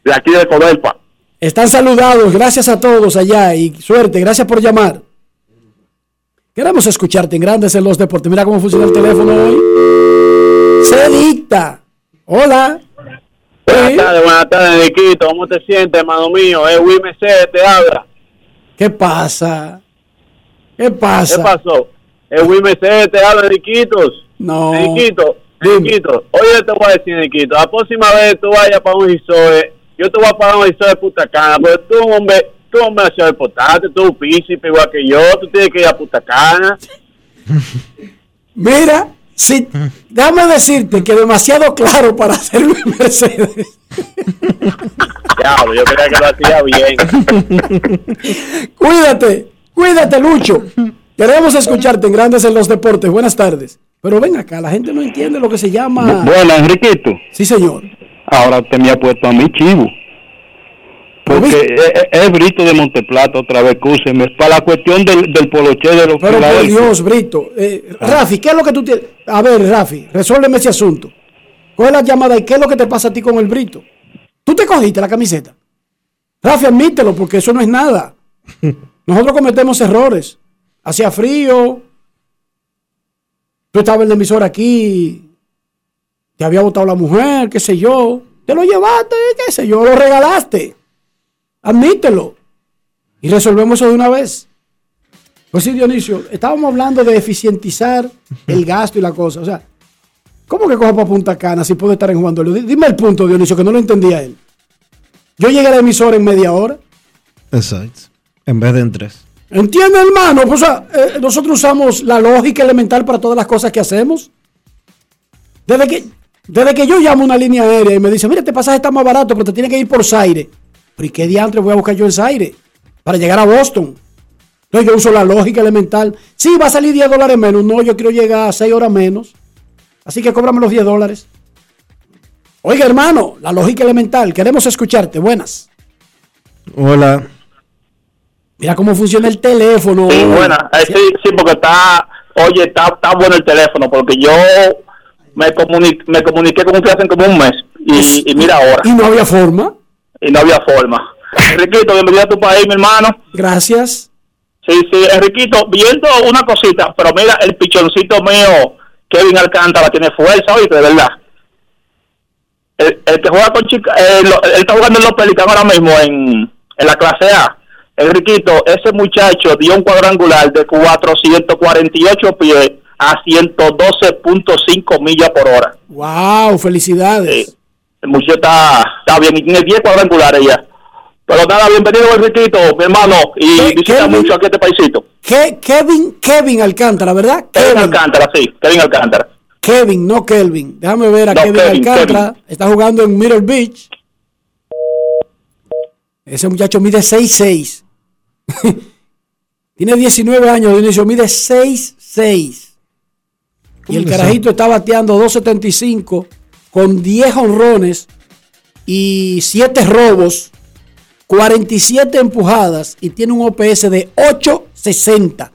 de aquí de Codelpa. Están saludados, gracias a todos allá y suerte, gracias por llamar. Queremos escucharte en Grandes en los Deportes. Mira cómo funciona el teléfono hoy. Se dicta. Hola. Buenas tardes, buenas tardes, Niquito. ¿Cómo te sientes, hermano mío? Es Mercedes, te habla. ¿Qué pasa? ¿Qué pasa? ¿Qué pasó? Es Mercedes, te habla, Niquitos. No. Niquito, Niquito. Oye, te voy a decir, Niquito. La próxima vez tú vayas para un risore, yo te voy a pagar un risore de puta cana, porque tú, hombre, tú, hombre, nació de portarte, tú, un príncipe igual que yo, tú tienes que ir a puta cana. Mira, si, déjame decirte que demasiado claro para hacer Luis Mercedes. Diablo, yo creía que lo hacía bien. Cuídate, cuídate, Lucho. Queremos escucharte en Grandes en los Deportes. Buenas tardes. Pero ven acá, la gente no entiende lo que se llama. Bueno, Enriquito. Sí, señor. Ahora usted me ha puesto a mí chivo. Porque es, es- es Brito de Monteplata otra vez, cúseme. Para la cuestión del, del poloche de los Pero por. Dios, Brito. Eh, Rafi, ¿qué es lo que tú tienes? A ver, Rafi, resuélveme ese asunto. Coge la llamada y ¿qué es lo que te pasa a ti con el Brito? ¿Tú te cogiste la camiseta? Rafi, admítelo, porque eso no es nada. Nosotros cometemos errores. Hacía frío. Tú estabas en la emisora aquí. Te había votado la mujer, qué sé yo. Te lo llevaste, qué sé yo, lo regalaste. Admítelo. Y resolvemos eso de una vez. Pues sí, Dionisio, estábamos hablando de eficientizar el gasto y la cosa. O sea, ¿cómo que coja para Punta Cana si puede estar en Juan Dolio? Di- Dime el punto, Dionisio, que no lo entendía él. Yo llegué a la emisora en media hora. Exacto. En vez de en tres. ¿Entiende, hermano? Pues, o sea, eh, nosotros usamos la lógica elemental para todas las cosas que hacemos. Desde que, desde que yo llamo a una línea aérea y me dice, mira, este pasaje está más barato, pero te tiene que ir por Zaire. ¿Pero y qué diantre voy a buscar yo en Zaire? Para llegar a Boston. Entonces yo uso la lógica elemental. Sí, va a salir 10 dólares menos. No, yo quiero llegar a 6 horas menos. Así que cóbrame los 10 dólares. Oiga, hermano, la lógica elemental. Queremos escucharte. Buenas. Hola. Mira cómo funciona el teléfono. Sí, buena. Eh, sí, sí, porque está, oye, está, está bueno el teléfono, porque yo me, comuni me comuniqué con un hace como un mes, y, y mira ahora. Y no había forma. Y no había forma. Enriquito, bienvenido a tu país, mi hermano. Gracias. Sí, sí, Enriquito, viendo una cosita, pero mira, el pichoncito mío, Kevin Alcántara, tiene fuerza, oíste, de verdad. El, el que juega con Chica, eh, lo- él está jugando en los Pelicanos ahora mismo en, en la clase A. Enriquito, ese muchacho dio un cuadrangular de 448 pies a 112.5 millas por hora. Wow, felicidades. El muchacho está, está bien, y tiene 10 cuadrangulares ya. Pero nada, bienvenido Enriquito, mi hermano, y visita mucho aquí este paisito. Ke- Kevin, Kevin Alcántara, ¿verdad? Kevin Alcántara, sí, Kevin Alcántara. Kevin, no Kelvin. Déjame ver a No, Kevin, Kevin, Alcántara. Está jugando en Middle Beach. Ese muchacho mide 6'6". Tiene 19 años de inicio, mide 6'6". Y el ¿Cómo carajito está bateando 2.75 con 10 honrones y 7 robos, 47 empujadas y tiene un OPS de 8.60.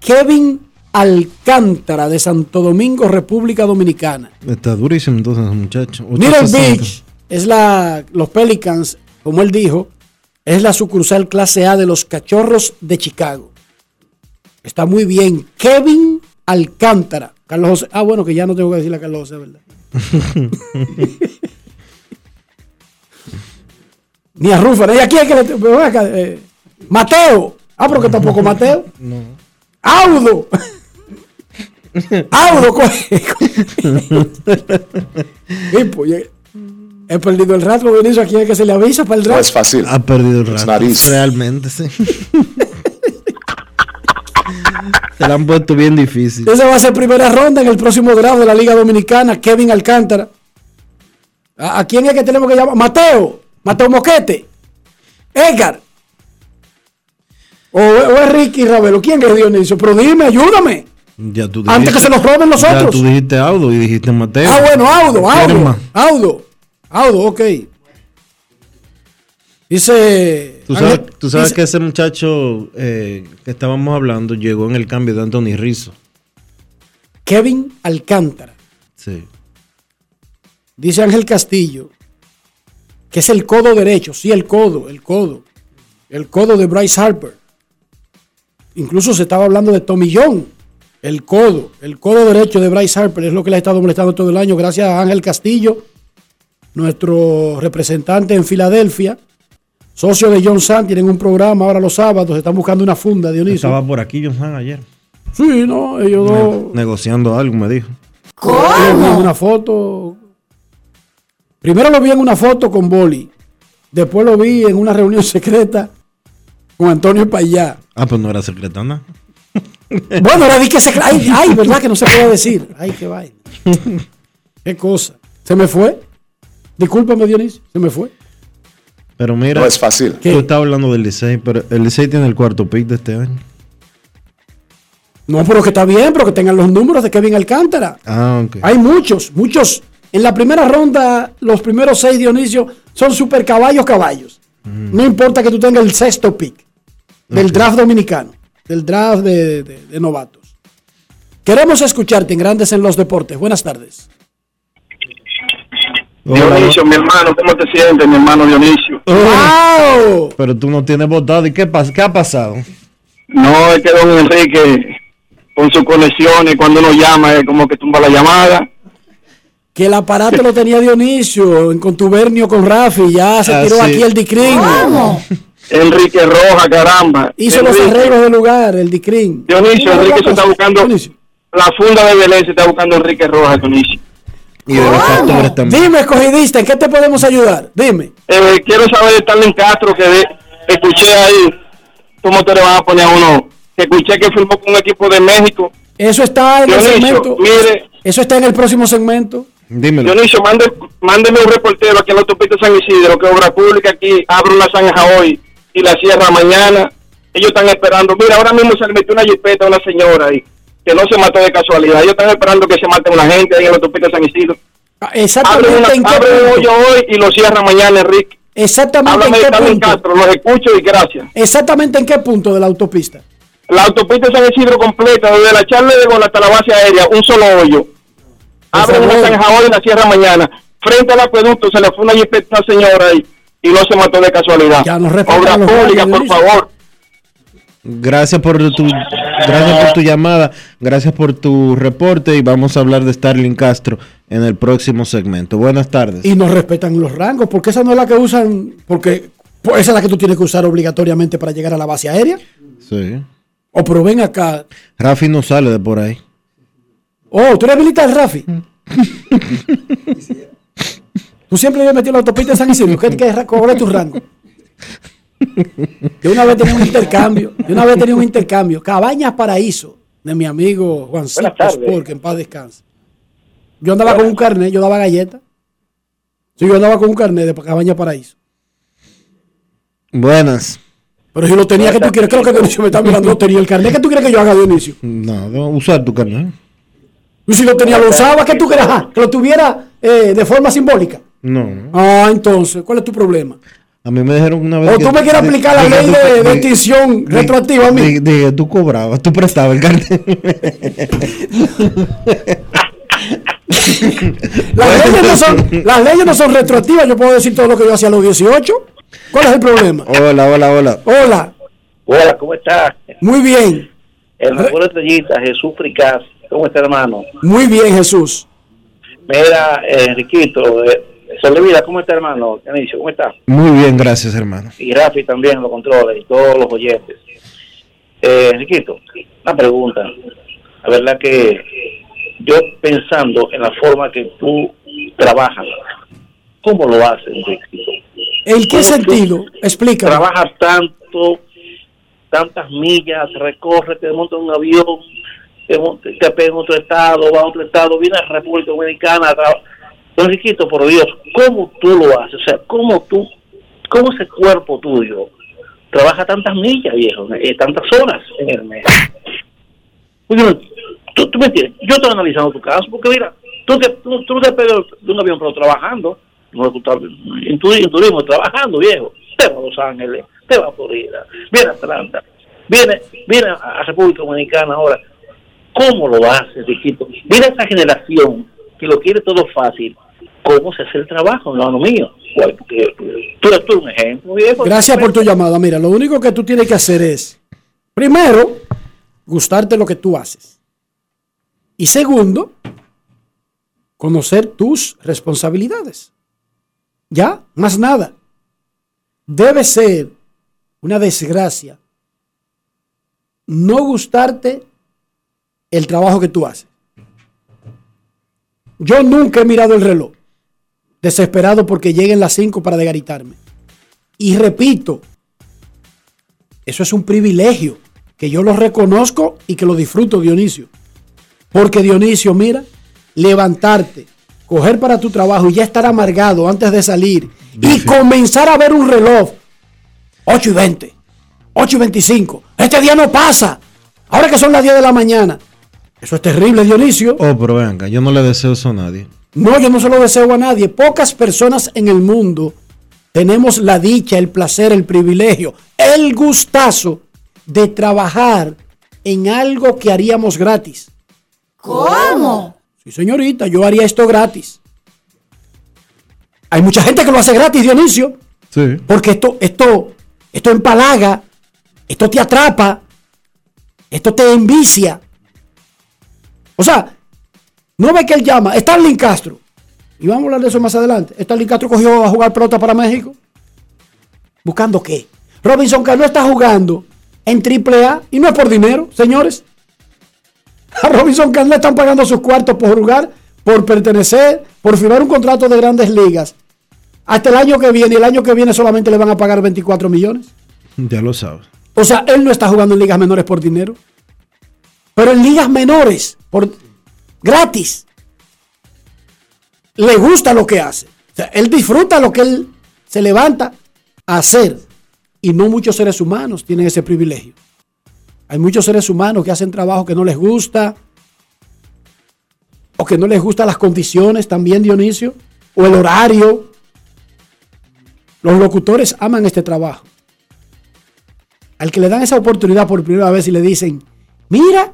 Kevin Alcántara de Santo Domingo, República Dominicana. Está durísimo entonces, muchacho. Mira 860. Beach es la, los Pelicans, como él dijo, es la sucursal clase A de los Cachorros de Chicago. Está muy bien. Kevin Alcántara. Carlos José. Ah, bueno, que ya no tengo que decirle a Carlos José, ¿verdad? Ni a Rufa. ¿Y aquí es que le acá, eh, Mateo. Ah, pero que tampoco Mateo. No. Audo. Audo, coge. Pues, eh, He perdido el rastro, Benicio. ¿A quién es que se le avisa para el No rastro? es fácil. Ha perdido el rato. Nariz. Realmente, sí. Se la han puesto bien difícil. Esa va a ser primera ronda en el próximo draft de la Liga Dominicana. Kevin Alcántara. ¿A, a quién es que tenemos que llamar? Mateo. Mateo Moquete. Edgar. O, o es Ricky Ravelo. ¿Quién es Dionisio? Pero dime, ayúdame. Ya tú Antes que se los roben los ya otros. tú dijiste Audo y dijiste Mateo. Ah, bueno, Audo, ¿Quieres Audo. Audo. Audo, ok. Dice. Tú sabes, Ángel- tú sabes dice- que ese muchacho eh, que estábamos hablando llegó en el cambio de Anthony Rizzo. Kevin Alcántara. Sí. Dice Ángel Castillo, que es el codo derecho, sí, el codo, el codo, el codo de Bryce Harper. Incluso se estaba hablando de Tomillón, el codo, el codo derecho de Bryce Harper, es lo que le ha estado molestando todo el año, gracias a Ángel Castillo, nuestro representante en Filadelfia, socio de John Sand, tienen un programa ahora los sábados, están buscando una funda, Dionisio. Estaba por aquí John Han ayer. Sí, no, ellos dos... Negociando algo, me dijo. En una foto. Primero lo vi en una foto con Boli. Después lo vi en una reunión secreta con Antonio Payá. Ah, pues no era secretana. Bueno, ahora di que se. Ay, ay, ¿verdad que no se puede decir? Ay, qué vaina. Qué cosa. Se me fue. Discúlpame, Dionisio. Se me fue. Pero mira, No es fácil. Tú estás hablando del Licey, pero el Licey tiene el cuarto pick de este año. No, pero que está bien, pero que tengan los números de Kevin Alcántara. Ah, ok. Hay muchos, muchos. En la primera ronda, los primeros seis, Dionisio, son super caballos, caballos. No importa que tú tengas el sexto pick del draft dominicano, del draft de, de- de novatos. Queremos escucharte en Grandes en los Deportes. Buenas tardes. Dionisio, mi hermano, ¿cómo te sientes, mi hermano Dionisio? ¡Wow! Pero tú no tienes votado. ¿Y qué, pas- qué ha pasado? No, es que don Enrique, con sus conexiones, cuando uno llama, es como que tumba la llamada. Que el aparato lo tenía Dionisio en contubernio con Rafi. Ya se Ah, tiró sí. aquí el Dicrin. Enrique Roja, caramba. Hizo los arreglos del lugar, el Dicrin. Dionisio, Enrique se está buscando la funda de Belén, se está buscando Enrique Roja, Dionisio. Y de los factores también. Dime, escogidista, ¿en qué te podemos ayudar? Dime. Eh, quiero saber de Starling Castro, que de- escuché ahí, ¿cómo te le van a poner a uno? Que escuché que firmó con un equipo de México. Eso está en el segmento. mire. Eso está en el próximo segmento. Dímelo. Dionisio, mande, mándeme un reportero aquí en la autopista San Isidro, que Obra Pública aquí abre una zanja hoy y la cierra mañana. Ellos están esperando. Mira, ahora mismo se le metió una jipeta a una señora ahí, que no se mató de casualidad. Ellos están esperando que se mate una gente ahí en la autopista San Isidro. Ah, Exactamente Abre, una, un hoyo hoy y lo cierra mañana, Enrique. Exactamente Háblame en de qué punto. Castro, los escucho y gracias. Exactamente en qué punto de la autopista. La autopista San Isidro completa, desde la charla de gol hasta la base aérea, un solo hoyo. Abre una zanja hoy y la cierra mañana. Frente al acueducto se le fue una una señora ahí y no se mató de casualidad. Ya respetan Obra pública, por favor. Gracias por tu gracias por tu llamada, gracias por tu reporte y vamos a hablar de Starling Castro en el próximo segmento. Buenas tardes. Y nos respetan los rangos, porque esa no es la que usan, porque pues, esa es la que tú tienes que usar obligatoriamente para llegar a la base aérea. Sí. O pero ven acá. Rafi no sale de por ahí. Oh, tú eres militar, Rafi. tú siempre habías metido la autopista de San Isidro. ¿Qué, qué, ¿Cuál es tu rango? De una vez tenía un intercambio. De una vez tenía un intercambio. Cabañas Paraíso, de mi amigo Juancito. Sport, que en paz descanse. Yo andaba con un carnet, yo daba galletas. Sí, yo andaba con un carnet de Cabañas Paraíso. Buenas. Pero yo lo tenía que tú quieres, creo que Dionisio me está mirando, lo tenía el carnet. ¿Qué tú quieres que yo haga, Dionisio? No, no usar tu carnet. Y si lo tenía, lo usaba, ¿qué tú quieres? Ajá, que lo tuviera eh, de forma simbólica. No. Ah, entonces, ¿cuál es tu problema? A mí me dijeron una vez. O que- tú me quieres aplicar la ley de, de de- extinción de- retroactiva a mí. de- tú cobrabas, tú prestabas el carnet. Las, leyes no son, las leyes no son retroactivas. Yo puedo decir todo lo que yo hacía a los 18. ¿Cuál es el problema? Hola, hola, hola. Hola. Hola, ¿cómo estás? Muy bien. El mejor estrellita, Jesús Fricaz. ¿Cómo está, hermano? Muy bien, Jesús. Mira, eh, Enriquito, eh, Soledad, ¿cómo está, hermano? ¿cómo está? Muy bien, gracias, hermano. Y Rafi también lo controla y todos los oyentes. Eh, Enriquito, una pregunta. La verdad que yo pensando en la forma que tú trabajas, ¿cómo lo haces, Enriquito? ¿En qué ¿Cómo tú sentido? Explícame. Trabajas tanto, tantas millas, recorre, te montas un avión, te, te pega en otro estado, va a otro estado, viene a República Dominicana. Enriquito, por Dios, ¿cómo tú lo haces? O sea, ¿cómo tú, cómo ese cuerpo tuyo trabaja tantas millas, viejo, eh, tantas horas en el mes? Tú, tú me entiendes, yo estoy analizando tu caso, porque mira, tú te, tú, tú te pegas de un avión, pero trabajando, no, tú estás en, tu- en turismo, trabajando, viejo, te va a Los Ángeles, te va a Florida, viene a Atlanta, viene, viene a, República Dominicana ahora. ¿Cómo lo hace, Riquito? Mira esa generación que lo quiere todo fácil. ¿Cómo se hace el trabajo, hermano mío? Tú eres tú un ejemplo, viejo. Gracias por tu llamada. Mira, lo único que tú tienes que hacer es, primero, gustarte lo que tú haces. Y segundo, conocer tus responsabilidades. Ya, más nada. Debe ser una desgracia no gustarte el trabajo que tú haces. Yo nunca he mirado el reloj, desesperado porque lleguen las 5 para degaritarme. Y repito, eso es un privilegio que yo lo reconozco y que lo disfruto, Dionisio. Porque Dionisio, mira, levantarte, coger para tu trabajo y ya estar amargado antes de salir y comenzar a ver un reloj. 8 y 20, 8 y 25. Este día no pasa. Ahora que son las 10 de la mañana. Eso es terrible, Dionisio. Oh, pero venga, yo no le deseo eso a nadie. No, yo no se lo deseo a nadie. Pocas personas en el mundo tenemos la dicha, el placer, el privilegio, el gustazo de trabajar en algo que haríamos gratis. ¿Cómo? Sí, señorita, yo haría esto gratis. Hay mucha gente que lo hace gratis, Dionisio, Sí. porque esto, esto, esto empalaga, esto te atrapa, esto te envicia. O sea, no ve que él llama, Starling Castro. Y vamos a hablar de eso más adelante. Starling Castro cogió a jugar pelota para México. ¿Buscando qué? Robinson Cano está jugando en AAA y no es por dinero, señores. A Robinson Cano le están pagando sus cuartos por jugar, por pertenecer, por firmar un contrato de grandes ligas. Hasta el año que viene, y el año que viene solamente le van a pagar 24 millones. Ya lo sabes. O sea, él no está jugando en ligas menores por dinero. Pero en ligas menores, por gratis. Le gusta lo que hace. Él disfruta lo que él se levanta a hacer. Y no muchos seres humanos tienen ese privilegio. Hay muchos seres humanos que hacen trabajo que no les gusta. O que no les gustan las condiciones también, Dionisio. O el horario. Los locutores aman este trabajo. Al que le dan esa oportunidad por primera vez y le dicen, mira,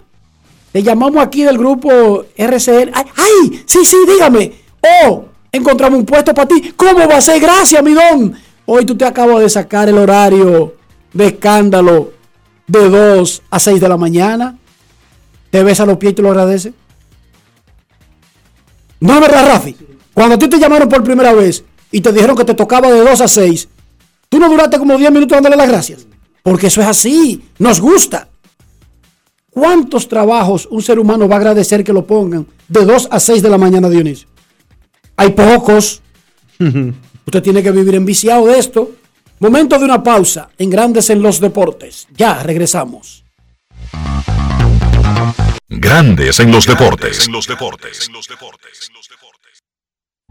te llamamos aquí del grupo RCN. Ay, sí, sí, dígame. Oh, encontramos un puesto para ti. ¿Cómo va a ser? Gracias, mi don. Hoy tú te acabas de sacar el horario de escándalo de 2 a 6 de la mañana. Te ves a los pies y te lo agradeces. No es verdad, Rafi. Cuando a ti te llamaron por primera vez y te dijeron que te tocaba de 2 a 6, tú no duraste como 10 minutos dándole las gracias. Porque eso es así. Nos gusta. ¿Cuántos trabajos un ser humano va a agradecer que lo pongan de 2 a 6 de la mañana, Dionisio? Hay pocos. Usted tiene que vivir enviciado de esto. Momento de una pausa en Grandes en los Deportes. Ya regresamos. Grandes en los deportes.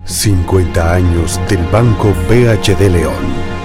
50 años del Banco BHD León.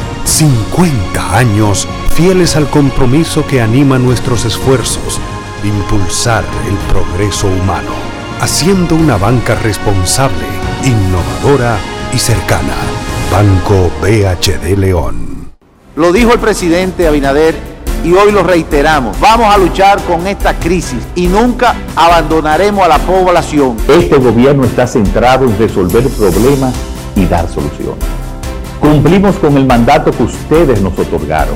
50 años fieles al compromiso que anima nuestros esfuerzos de impulsar el progreso humano, haciendo una banca responsable, innovadora y cercana. Banco BHD León. Lo dijo el presidente Abinader y hoy lo reiteramos. Vamos a luchar con esta crisis y nunca abandonaremos a la población. Este gobierno está centrado en resolver problemas y dar soluciones. Cumplimos con el mandato que ustedes nos otorgaron.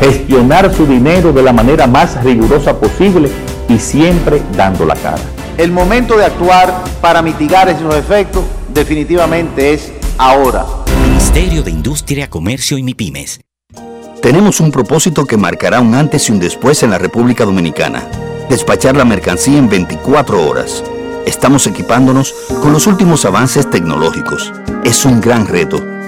Gestionar su dinero de la manera más rigurosa posible y siempre dando la cara. El momento de actuar para mitigar esos efectos definitivamente es ahora. Ministerio de Industria, Comercio y MIPIMES. Tenemos un propósito que marcará un antes y un después en la República Dominicana. Despachar la mercancía en 24 horas. Estamos equipándonos con los últimos avances tecnológicos. Es un gran reto,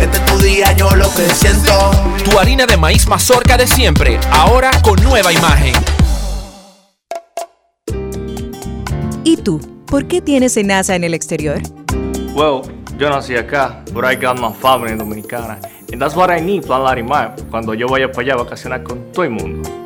Este es tu día, yo lo que siento. Tu harina de maíz mazorca de siempre, ahora con nueva imagen. ¿Y tú? ¿Por qué tienes enaza en el exterior? Well, yo nací acá, but I got my family dominicana. And that's what I need, Plan Larimar, cuando yo vaya para allá a vacacionar con todo el mundo.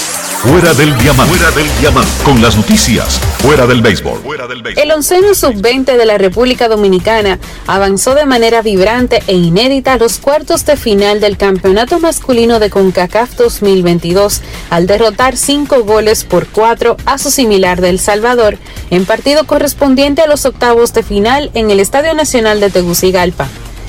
Fuera del diamante. Fuera del diamante. Con las noticias. Fuera del béisbol. El onceno sub-20 de la República Dominicana avanzó de manera vibrante e inédita a los cuartos de final del Campeonato Masculino de CONCACAF 2022 al derrotar cinco goles por cuatro a su similar de El Salvador en partido correspondiente a los octavos de final en el Estadio Nacional de Tegucigalpa.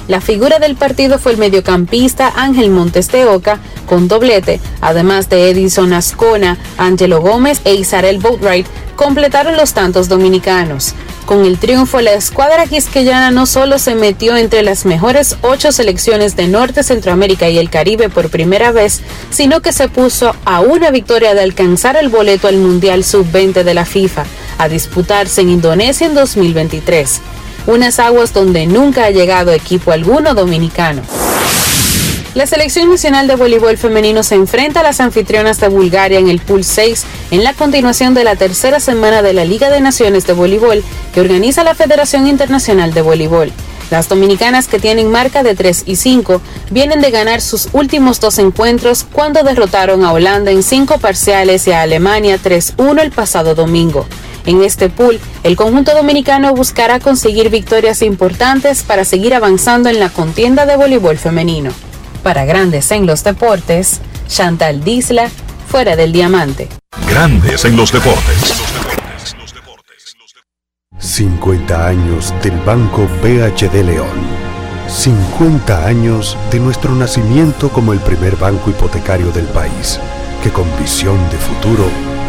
La figura del partido fue el mediocampista Ángel Montes de Oca con doblete, además de Edison Ascona, Angelo Gómez e Isarel Boatwright completaron los tantos dominicanos. Con el triunfo, la escuadra quisqueyana no solo se metió entre las mejores ocho selecciones de Norte, Centroamérica y el Caribe por primera vez, sino que se puso a una victoria de alcanzar el boleto al Mundial Sub-20 de la FIFA, a disputarse en Indonesia en 2023 unas aguas donde nunca ha llegado equipo alguno dominicano. La Selección Nacional de Voleibol Femenino se enfrenta a las anfitrionas de Bulgaria en el Pool 6 en la continuación de la tercera semana de la Liga de Naciones de Voleibol que organiza la Federación Internacional de Voleibol. Las dominicanas que tienen marca de 3 y 5 vienen de ganar sus últimos dos encuentros cuando derrotaron a Holanda en cinco parciales y a Alemania 3-1 el pasado domingo. En este pool, el conjunto dominicano buscará conseguir victorias importantes para seguir avanzando en la contienda de voleibol femenino. Para Grandes en los Deportes, Chantal Disla, fuera del diamante. Grandes en los deportes. 50 años del Banco BHD León. 50 años de nuestro nacimiento como el primer banco hipotecario del país, que con visión de futuro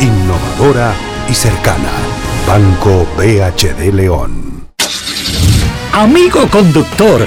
innovadora y cercana. Banco BHD León. Amigo conductor,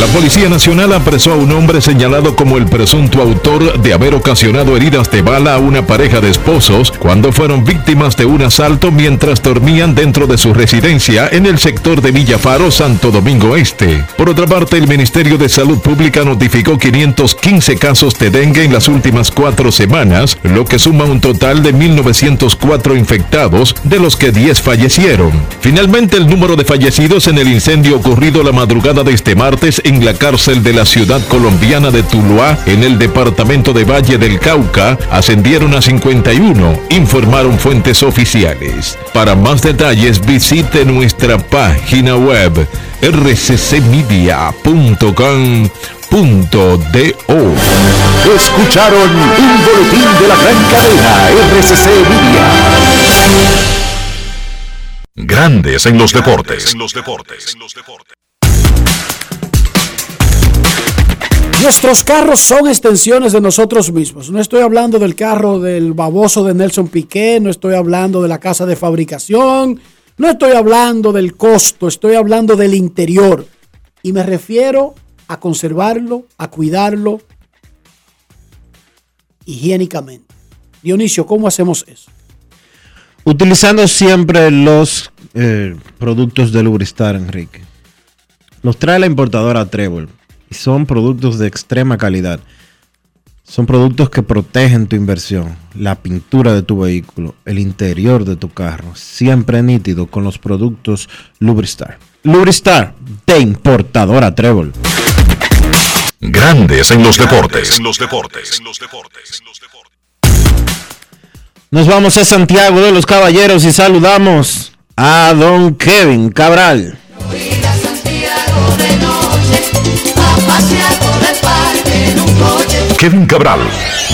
La Policía Nacional apresó a un hombre señalado como el presunto autor de haber ocasionado heridas de bala a una pareja de esposos cuando fueron víctimas de un asalto mientras dormían dentro de su residencia en el sector de Villafaro, Santo Domingo Este. Por otra parte, el Ministerio de Salud Pública notificó 515 casos de dengue en las últimas cuatro semanas, lo que suma un total de 1.904 infectados, de los que 10 fallecieron. Finalmente, el número de fallecidos en el incendio ocurrido la madrugada de este martes en la cárcel de la ciudad colombiana de Tuluá, en el departamento de Valle del Cauca, ascendieron a 51, informaron fuentes oficiales. Para más detalles visite nuestra página web rccmedia.com.do. Escucharon un boletín de la gran cadena RCC Media. Grandes en los deportes. Nuestros carros son extensiones de nosotros mismos. No estoy hablando del carro del baboso de Nelson Piqué, no estoy hablando de la casa de fabricación, no estoy hablando del costo, estoy hablando del interior. Y me refiero a conservarlo, a cuidarlo higiénicamente. Dionisio, ¿cómo hacemos eso? Utilizando siempre los eh, productos de Lubristar, Enrique. Los trae la importadora Trébol y son productos de extrema calidad. Son productos que protegen tu inversión, la pintura de tu vehículo, el interior de tu carro, siempre nítido con los productos Lubristar. Lubristar de importadora Trébol. Grandes en los deportes. Nos vamos a Santiago de los Caballeros y saludamos a don Kevin Cabral. Kevin Cabral,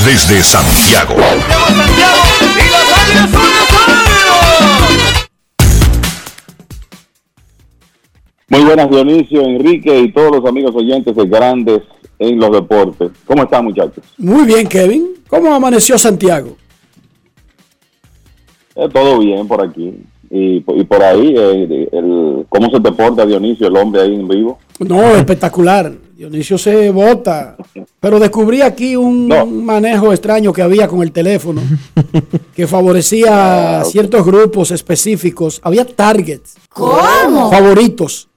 desde Santiago. Muy buenas, Dionisio, Enrique y todos los amigos oyentes de Grandes en los Deportes. ¿Cómo están, muchachos? Muy bien, Kevin. ¿Cómo amaneció Santiago? Eh, todo bien por aquí. Y, y por ahí, eh, el, ¿cómo se te porta Dionisio, el hombre ahí en vivo? No, espectacular. Dionisio se bota. Pero descubrí aquí un manejo extraño que había con el teléfono que favorecía a ciertos grupos específicos. Había targets. ¿Cómo? Favoritos.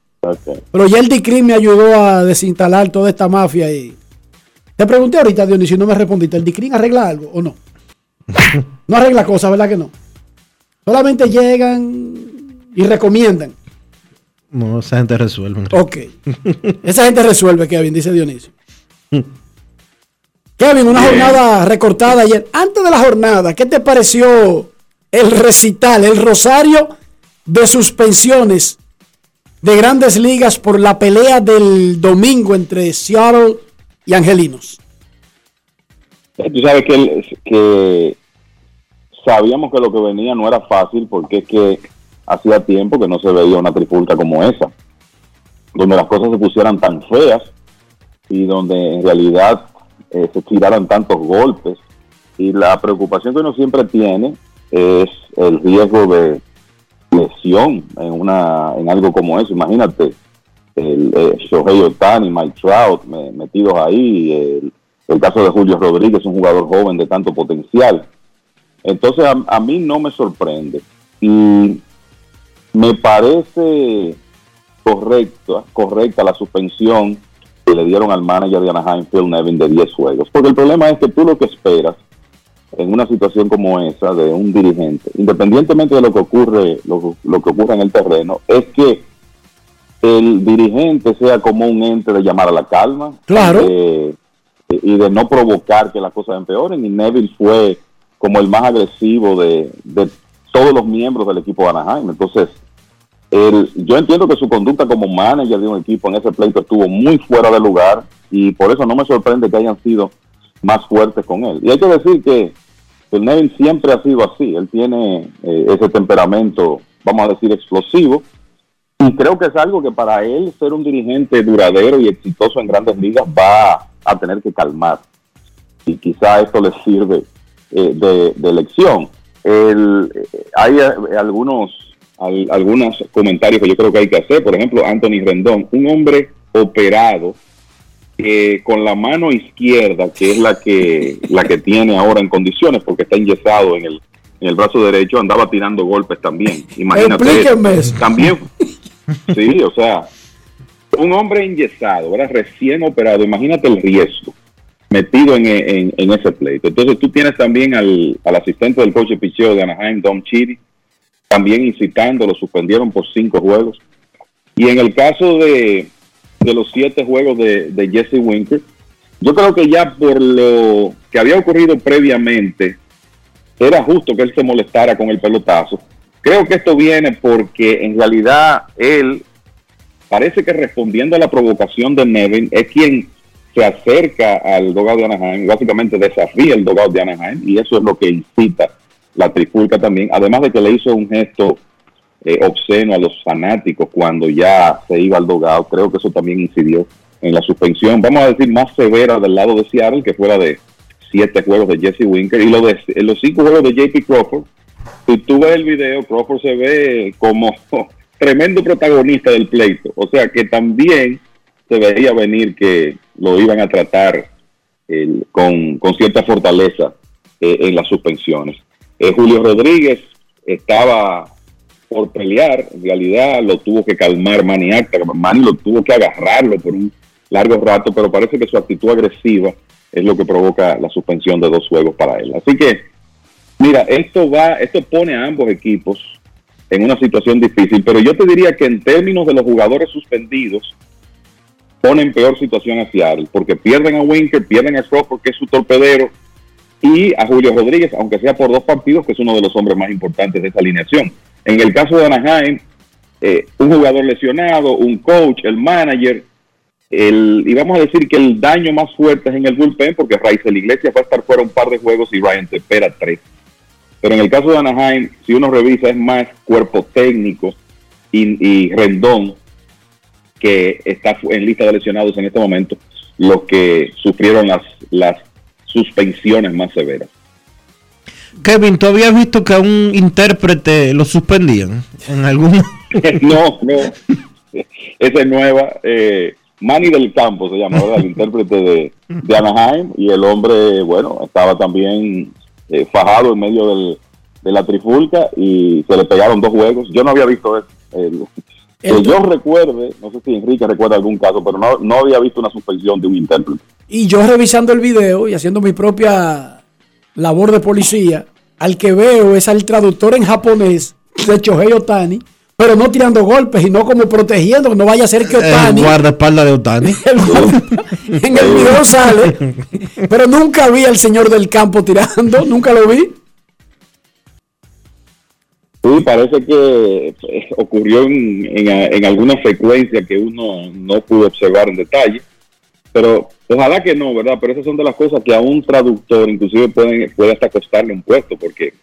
Pero ya el DICRIM me ayudó a desinstalar toda esta mafia y te pregunté ahorita, Dionisio, y no me respondiste. ¿El DICRIM arregla algo o no? No arregla cosas, ¿verdad que no? Solamente llegan y recomiendan. No, esa gente resuelve. Ok. Esa gente resuelve, Kevin, dice Dionisio. Kevin, una jornada recortada ayer. Antes de la jornada, ¿qué te pareció el recital, el rosario de suspensiones de grandes ligas por la pelea del domingo entre Seattle y Angelinos? Tú sabes que, que sabíamos que lo que venía no era fácil porque es que hacía tiempo que no se veía una trifulca como esa, donde las cosas se pusieran tan feas y donde en realidad eh, se tiraran tantos golpes. Y la preocupación que uno siempre tiene es el riesgo de lesión en una en algo como eso. Imagínate, el, el Shohei Otani, Mike Trout metidos ahí, el, el caso de Julio Rodríguez, un jugador joven de tanto potencial. Entonces a, mí no me sorprende y me parece correcto, correcta la suspensión que le dieron al manager de Anaheim, Phil Nevin, de 10 juegos. Porque el problema es que tú lo que esperas en una situación como esa de un dirigente, independientemente de lo que ocurre, lo, que ocurre en el terreno, es que el dirigente sea como un ente de llamar a la calma. Claro. y de no provocar que las cosas empeoren. Y Neville fue como el más agresivo de, todos los miembros del equipo de Anaheim. Entonces, yo entiendo que su conducta como manager de un equipo en ese pleito estuvo muy fuera de lugar y por eso no me sorprende que hayan sido más fuertes con él. Y hay que decir que el Nevin siempre ha sido así. Él tiene eh, ese temperamento, vamos a decir, explosivo. Y creo que es algo que para él ser un dirigente duradero y exitoso en grandes ligas va a tener que calmar. Y quizá esto le sirve eh, de, elección. El, hay eh, algunos, algunos comentarios que yo creo que hay que hacer. Por ejemplo, Anthony Rendón, un hombre operado con la mano izquierda, que es la que, la que tiene ahora en condiciones, porque está enyesado en el, en el brazo derecho, andaba tirando golpes también. Imagínate. También, sí, o sea, un hombre enyesado, era recién operado, imagínate el riesgo metido en, en, ese pleito. Entonces tú tienes también al, asistente del coche picheo de Anaheim, Dom Chiri, también incitando, lo suspendieron por cinco juegos. Y en el caso de, los siete juegos de, Jesse Winker, yo creo que ya por lo que había ocurrido previamente, era justo que él se molestara con el pelotazo. Creo que esto viene porque en realidad él parece que respondiendo a la provocación de Nevin es quien se acerca al dogado de Anaheim, básicamente desafía el dogado de Anaheim y eso es lo que incita la trifulca también, además de que le hizo un gesto eh, obsceno a los fanáticos cuando ya se iba al dogado, creo que eso también incidió en la suspensión, vamos a decir, más severa del lado de Seattle, que fue la de siete juegos de Jesse Winker y lo de, los cinco juegos de JP Crawford. Si tú ves el video, Crawford se ve como tremendo protagonista del pleito, o sea que también se veía venir que lo iban a tratar con, cierta fortaleza eh, en las suspensiones. Eh, Julio Rodríguez estaba por pelear, en realidad lo tuvo que calmar Manny Acta, Manny lo tuvo que agarrarlo por un largo rato, pero parece que su actitud agresiva es lo que provoca la suspensión de dos juegos para él. Así que, mira, esto va, esto pone a ambos equipos en una situación difícil, pero yo te diría que en términos de los jugadores suspendidos, pone en peor situación a Seattle, porque pierden a Winker, pierden a Crawford, que es su torpedero, y a Julio Rodríguez, aunque sea por dos partidos, que es uno de los hombres más importantes de esa alineación. En el caso de Anaheim, eh, un jugador lesionado, un coach, el manager, el, y vamos a decir que el daño más fuerte es en el bullpen, porque Raizel Iglesias va a estar fuera un par de juegos y Ryan Tepera tres. Pero en el caso de Anaheim, si uno revisa, es más cuerpo técnico y, y Rendón que está en lista de lesionados en este momento, los que sufrieron las, las suspensiones más severas. Kevin, ¿tú habías visto que a un intérprete lo suspendían en algún no, no. Esa es nueva. Eh, Manny del Campo se llama, ¿verdad? el intérprete de, de Anaheim. Y el hombre, bueno, estaba también eh, fajado en medio del, de la trifulca y se le pegaron dos juegos. Yo no había visto eso. Que yo recuerde, no sé si Enrique recuerda algún caso, pero no, no había visto una suspensión de un intérprete. Y yo revisando el video y haciendo mi propia labor de policía, al que veo es al traductor en japonés de Chohei Otani, pero no tirando golpes y no como protegiendo, que no vaya a ser que el Otani guardaespaldas de Otani? en el video sale, pero nunca vi al señor del campo tirando, nunca lo vi. Sí, parece que eh, ocurrió en, alguna secuencia que uno no pudo observar en detalle, pero ojalá que no, ¿verdad? Pero esas son de las cosas que a un traductor inclusive pueden, puede hasta costarle un puesto, porque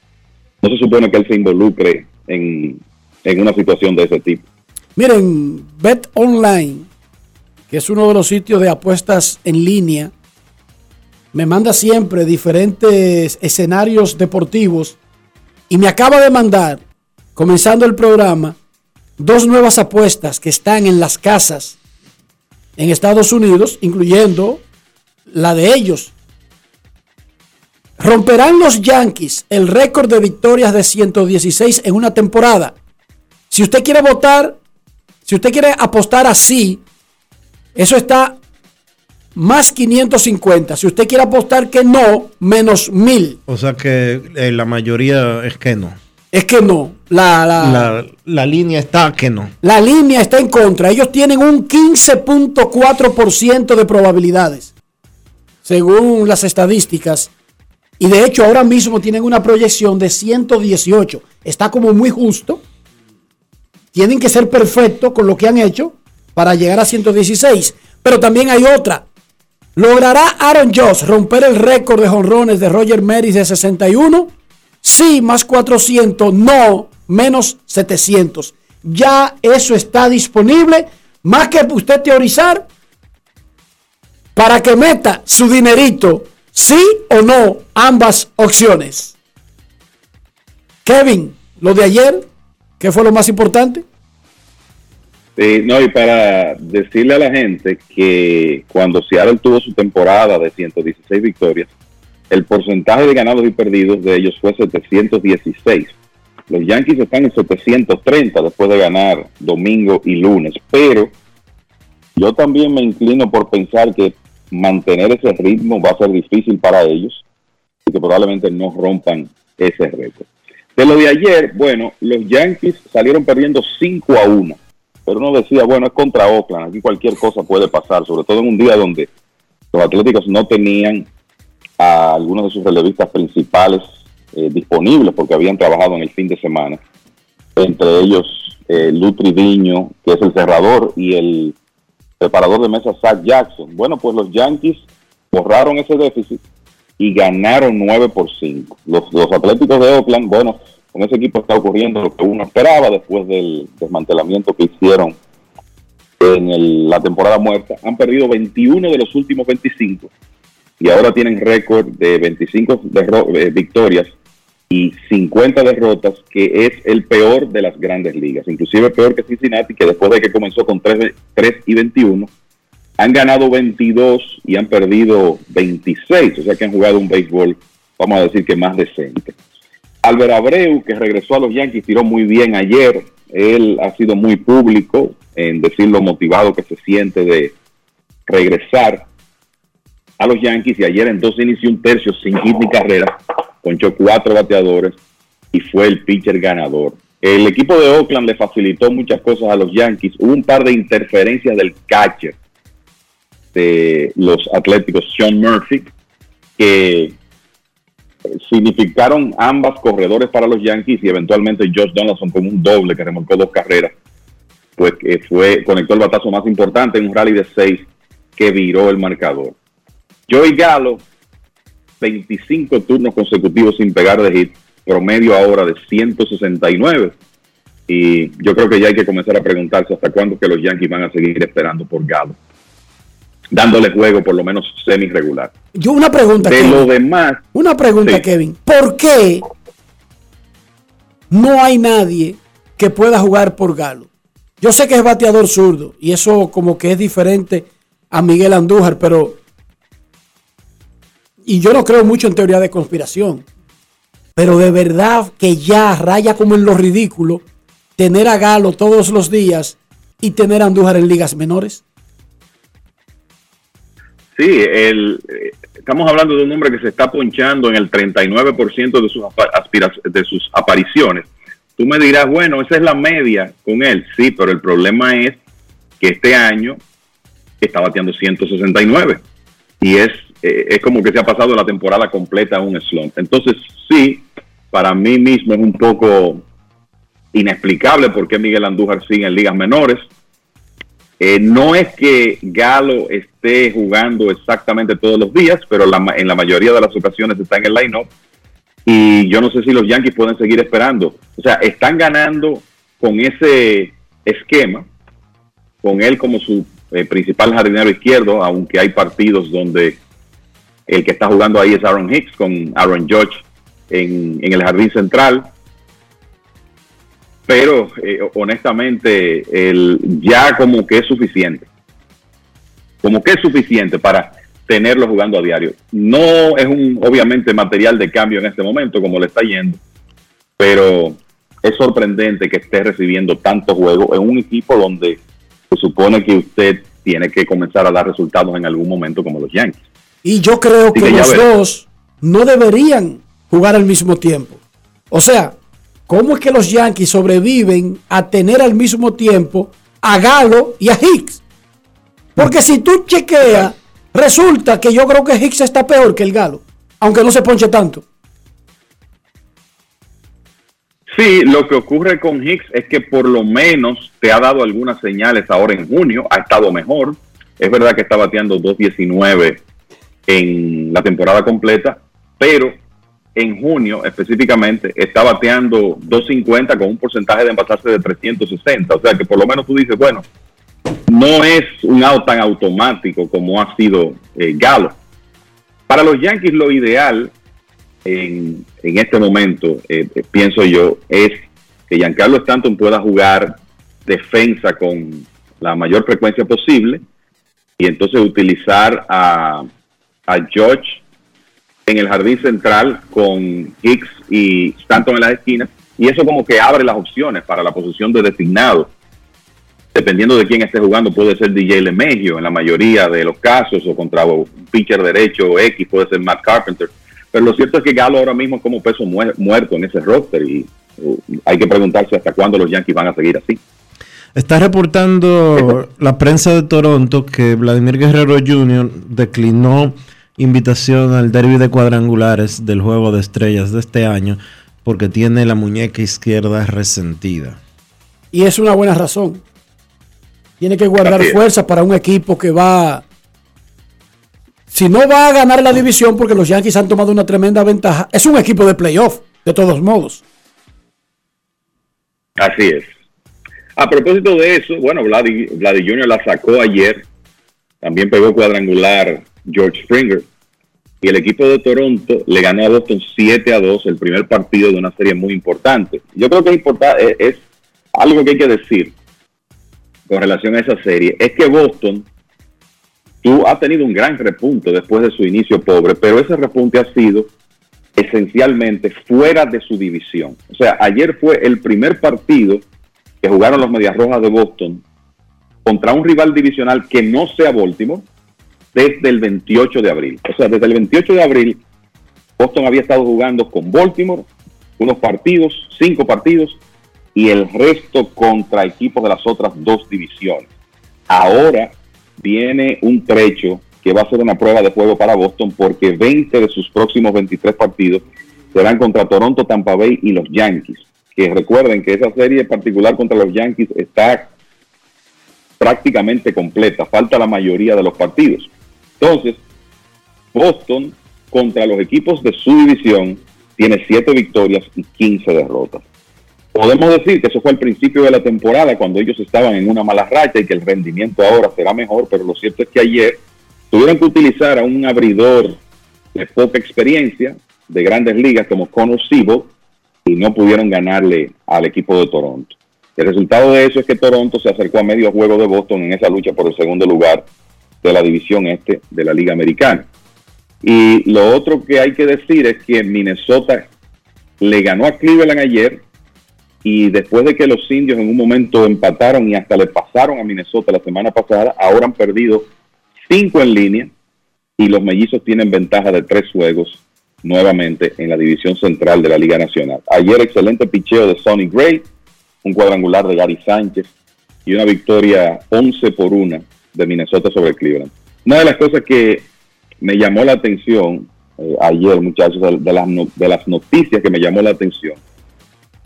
no se supone que él se involucre en, en una situación de ese tipo. Miren, Bet Online, que es uno de los sitios de apuestas en línea, me manda siempre diferentes escenarios deportivos y me acaba de mandar, comenzando el programa, dos nuevas apuestas que están en las casas en Estados Unidos, incluyendo la de ellos. Romperán los Yankees el récord de victorias de 116 en una temporada. Si usted quiere votar, si usted quiere apostar así, eso está más 550. Si usted quiere apostar que no, menos 1000. O sea que eh, la mayoría es que no. Es que no. La, la, La, la línea está que no. la línea está en contra. Ellos tienen un 15.4% de probabilidades, según las estadísticas. Y de hecho ahora mismo tienen una proyección de 118. Está como muy justo. Tienen que ser perfectos con lo que han hecho para llegar a 116. Pero también hay otra. ¿Logrará Aaron Josh romper el récord de jonrones de Roger Maris de 61? Sí, más 400. No, menos 700. Ya eso está disponible. Más que usted teorizar, para que meta su dinerito, sí o no, ambas opciones. Kevin, lo de ayer, ¿qué fue lo más importante? Sí, no, y para decirle a la gente que cuando Seattle tuvo su temporada de 116 victorias, el porcentaje de ganados y perdidos de ellos fue 716. Los Yankees están en 730 después de ganar domingo y lunes, pero yo también me inclino por pensar que mantener ese ritmo va a ser difícil para ellos y que probablemente no rompan ese récord. De lo de ayer, bueno, los Yankees salieron perdiendo 5 a 1, pero uno decía, bueno, es contra Oakland, aquí cualquier cosa puede pasar, sobre todo en un día donde los Atléticos no tenían a algunos de sus relevistas principales eh, disponibles porque habían trabajado en el fin de semana, entre ellos eh, Lutri Diño, que es el cerrador, y el preparador de mesa Zach Jackson. Bueno, pues los Yankees borraron ese déficit y ganaron 9 por 5. Los, los Atléticos de Oakland, bueno, con ese equipo está ocurriendo lo que uno esperaba después del desmantelamiento que hicieron en la temporada muerta. Han perdido 21 de los últimos 25 y ahora tienen récord de 25 derro- eh, victorias y 50 derrotas, que es el peor de las grandes ligas, inclusive peor que Cincinnati, que después de que comenzó con 3, 3 y 21, han ganado 22 y han perdido 26, o sea que han jugado un béisbol, vamos a decir que más decente. Albert Abreu, que regresó a los Yankees, tiró muy bien ayer, él ha sido muy público en decir lo motivado que se siente de regresar a los Yankees y ayer en dos inició un tercio sin hit ni carrera, ponchó cuatro bateadores y fue el pitcher ganador. El equipo de Oakland le facilitó muchas cosas a los Yankees. Hubo un par de interferencias del catcher de los Atléticos, Sean Murphy, que significaron ambas corredores para los Yankees y eventualmente Josh Donaldson con un doble que remolcó dos carreras, pues que fue, conectó el batazo más importante en un rally de seis que viró el marcador. Joey Gallo, 25 turnos consecutivos sin pegar de hit, promedio ahora de 169. Y yo creo que ya hay que comenzar a preguntarse hasta cuándo que los Yankees van a seguir esperando por Gallo. dándole juego por lo menos semi regular. Yo una pregunta, De Kevin. lo demás, Una pregunta, Sí. Kevin. ¿Por qué no hay nadie que pueda jugar por Galo? Yo sé que es bateador zurdo y eso como que es diferente a Miguel Andújar, pero... Y yo no creo mucho en teoría de conspiración. Pero de verdad que ya raya como en lo ridículo tener a Galo todos los días y tener a Andújar en ligas menores. sí, el, estamos hablando de un hombre que se está ponchando en el 39% de sus, de sus apariciones. Tú me dirás, bueno, esa es la media con él. Sí, pero el problema es que este año está bateando 169 y es, eh, es como que se ha pasado la temporada completa en un slump. Entonces, sí, para mí mismo es un poco inexplicable por qué Miguel Andújar sigue en ligas menores. Eh, no es que Galo esté jugando exactamente todos los días, pero en la mayoría de las ocasiones está en el line-up. Y yo no sé si los Yankees pueden seguir esperando. O sea, están ganando con ese esquema, con él como su eh, principal jardinero izquierdo, aunque hay partidos donde el que está jugando ahí es Aaron Hicks con Aaron Judge en, el jardín central. Pero eh, honestamente, el, ya como que es suficiente. Como que es suficiente para tenerlo jugando a diario. No es un, obviamente, material de cambio en este momento, como le está yendo, pero es sorprendente que esté recibiendo tanto juego en un equipo donde se supone que usted tiene que comenzar a dar resultados en algún momento, como los Yankees. Y yo creo que los dos no deberían jugar al mismo tiempo. O sea, ¿cómo es que los Yankees sobreviven a tener al mismo tiempo a Galo y a Hicks? Porque si tú chequeas, resulta que yo creo que Hicks está peor que el Galo, aunque no se ponche tanto. Sí, lo que ocurre con Hicks es que por lo menos te ha dado algunas señales ahora en junio, ha estado mejor. Es verdad que está bateando 2.19 en la temporada completa, pero en junio específicamente está bateando 2.50 con un porcentaje de envasarse de 360. O sea que por lo menos tú dices, bueno, no es un out tan automático como ha sido eh, Galo. Para los Yankees lo ideal en, en este momento, eh, eh, pienso yo, es que Giancarlo Stanton pueda jugar defensa con la mayor frecuencia posible y entonces utilizar a, a George en el jardín central con Hicks y Stanton en las esquinas y eso como que abre las opciones para la posición de designado. Dependiendo de quién esté jugando, puede ser DJ LeMahieu en la mayoría de los casos, o contra un pitcher derecho X, puede ser Matt Carpenter. Pero lo cierto es que Galo ahora mismo es como peso muer- muerto en ese roster y uh, hay que preguntarse hasta cuándo los Yankees van a seguir así. Está reportando la prensa de Toronto que Vladimir Guerrero Jr. declinó invitación al derby de cuadrangulares del juego de estrellas de este año porque tiene la muñeca izquierda resentida. Y es una buena razón. Tiene que guardar fuerza para un equipo que va. Si no va a ganar la división, porque los Yankees han tomado una tremenda ventaja, es un equipo de playoff, de todos modos. Así es. A propósito de eso, bueno, Vladi, Vladi Jr. la sacó ayer. También pegó cuadrangular George Springer. Y el equipo de Toronto le ganó a Boston 7 a 2 el primer partido de una serie muy importante. Yo creo que es, algo que hay que decir con relación a esa serie. Es que Boston tú ha tenido un gran repunte después de su inicio pobre, pero ese repunte ha sido esencialmente fuera de su división. O sea, ayer fue el primer partido que jugaron los Medias Rojas de Boston contra un rival divisional que no sea Baltimore desde el 28 de abril. O sea, desde el 28 de abril, Boston había estado jugando con Baltimore unos partidos, cinco partidos, y el resto contra equipos de las otras dos divisiones. Ahora viene un trecho que va a ser una prueba de juego para Boston porque 20 de sus próximos 23 partidos serán contra Toronto, Tampa Bay y los Yankees. Que recuerden que esa serie particular contra los Yankees está prácticamente completa, falta la mayoría de los partidos. Entonces, Boston contra los equipos de su división tiene 7 victorias y 15 derrotas. Podemos decir que eso fue al principio de la temporada cuando ellos estaban en una mala racha y que el rendimiento ahora será mejor, pero lo cierto es que ayer tuvieron que utilizar a un abridor de poca experiencia de grandes ligas como Connor y no pudieron ganarle al equipo de Toronto. El resultado de eso es que Toronto se acercó a medio juego de Boston en esa lucha por el segundo lugar de la división este de la Liga Americana. Y lo otro que hay que decir es que Minnesota le ganó a Cleveland ayer y después de que los indios en un momento empataron y hasta le pasaron a Minnesota la semana pasada, ahora han perdido cinco en línea y los mellizos tienen ventaja de tres juegos nuevamente en la división central de la Liga Nacional. Ayer excelente picheo de Sonny Gray, un cuadrangular de Gary Sánchez y una victoria 11 por 1 de Minnesota sobre Cleveland. Una de las cosas que me llamó la atención eh, ayer, muchachos, de, las de las noticias que me llamó la atención,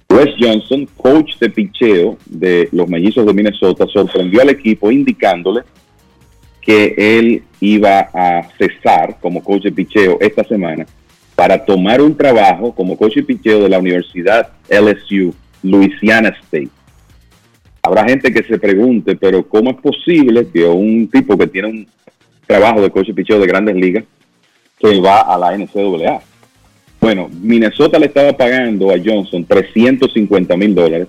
Wes Johnson, coach de picheo de los mellizos de Minnesota, sorprendió al equipo indicándole que él iba a cesar como coach de picheo esta semana para tomar un trabajo como coach de picheo de la Universidad LSU, Louisiana State. Habrá gente que se pregunte, pero ¿cómo es posible que un tipo que tiene un trabajo de coach de picheo de grandes ligas que va a la NCAA? Bueno, Minnesota le estaba pagando a Johnson 350 mil dólares.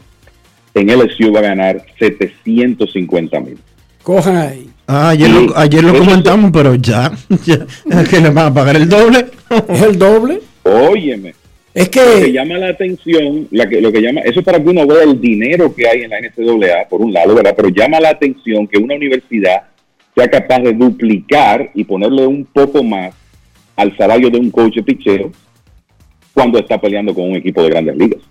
En LSU va a ganar 750 mil. Cojan ahí. Ah, ayer, Sí. lo, ayer lo Eso- comentamos, pero ya, ya es que le van a pagar el doble. ¿Es el doble? Óyeme. Es Lo que que llama la atención, la que, lo que llama, eso es para que uno vea el dinero que hay en la NCAA, por un lado, ¿verdad? Pero llama la atención que una universidad sea capaz de duplicar y ponerle un poco más al salario de un coach de picheo cuando está peleando con un equipo de grandes ligas.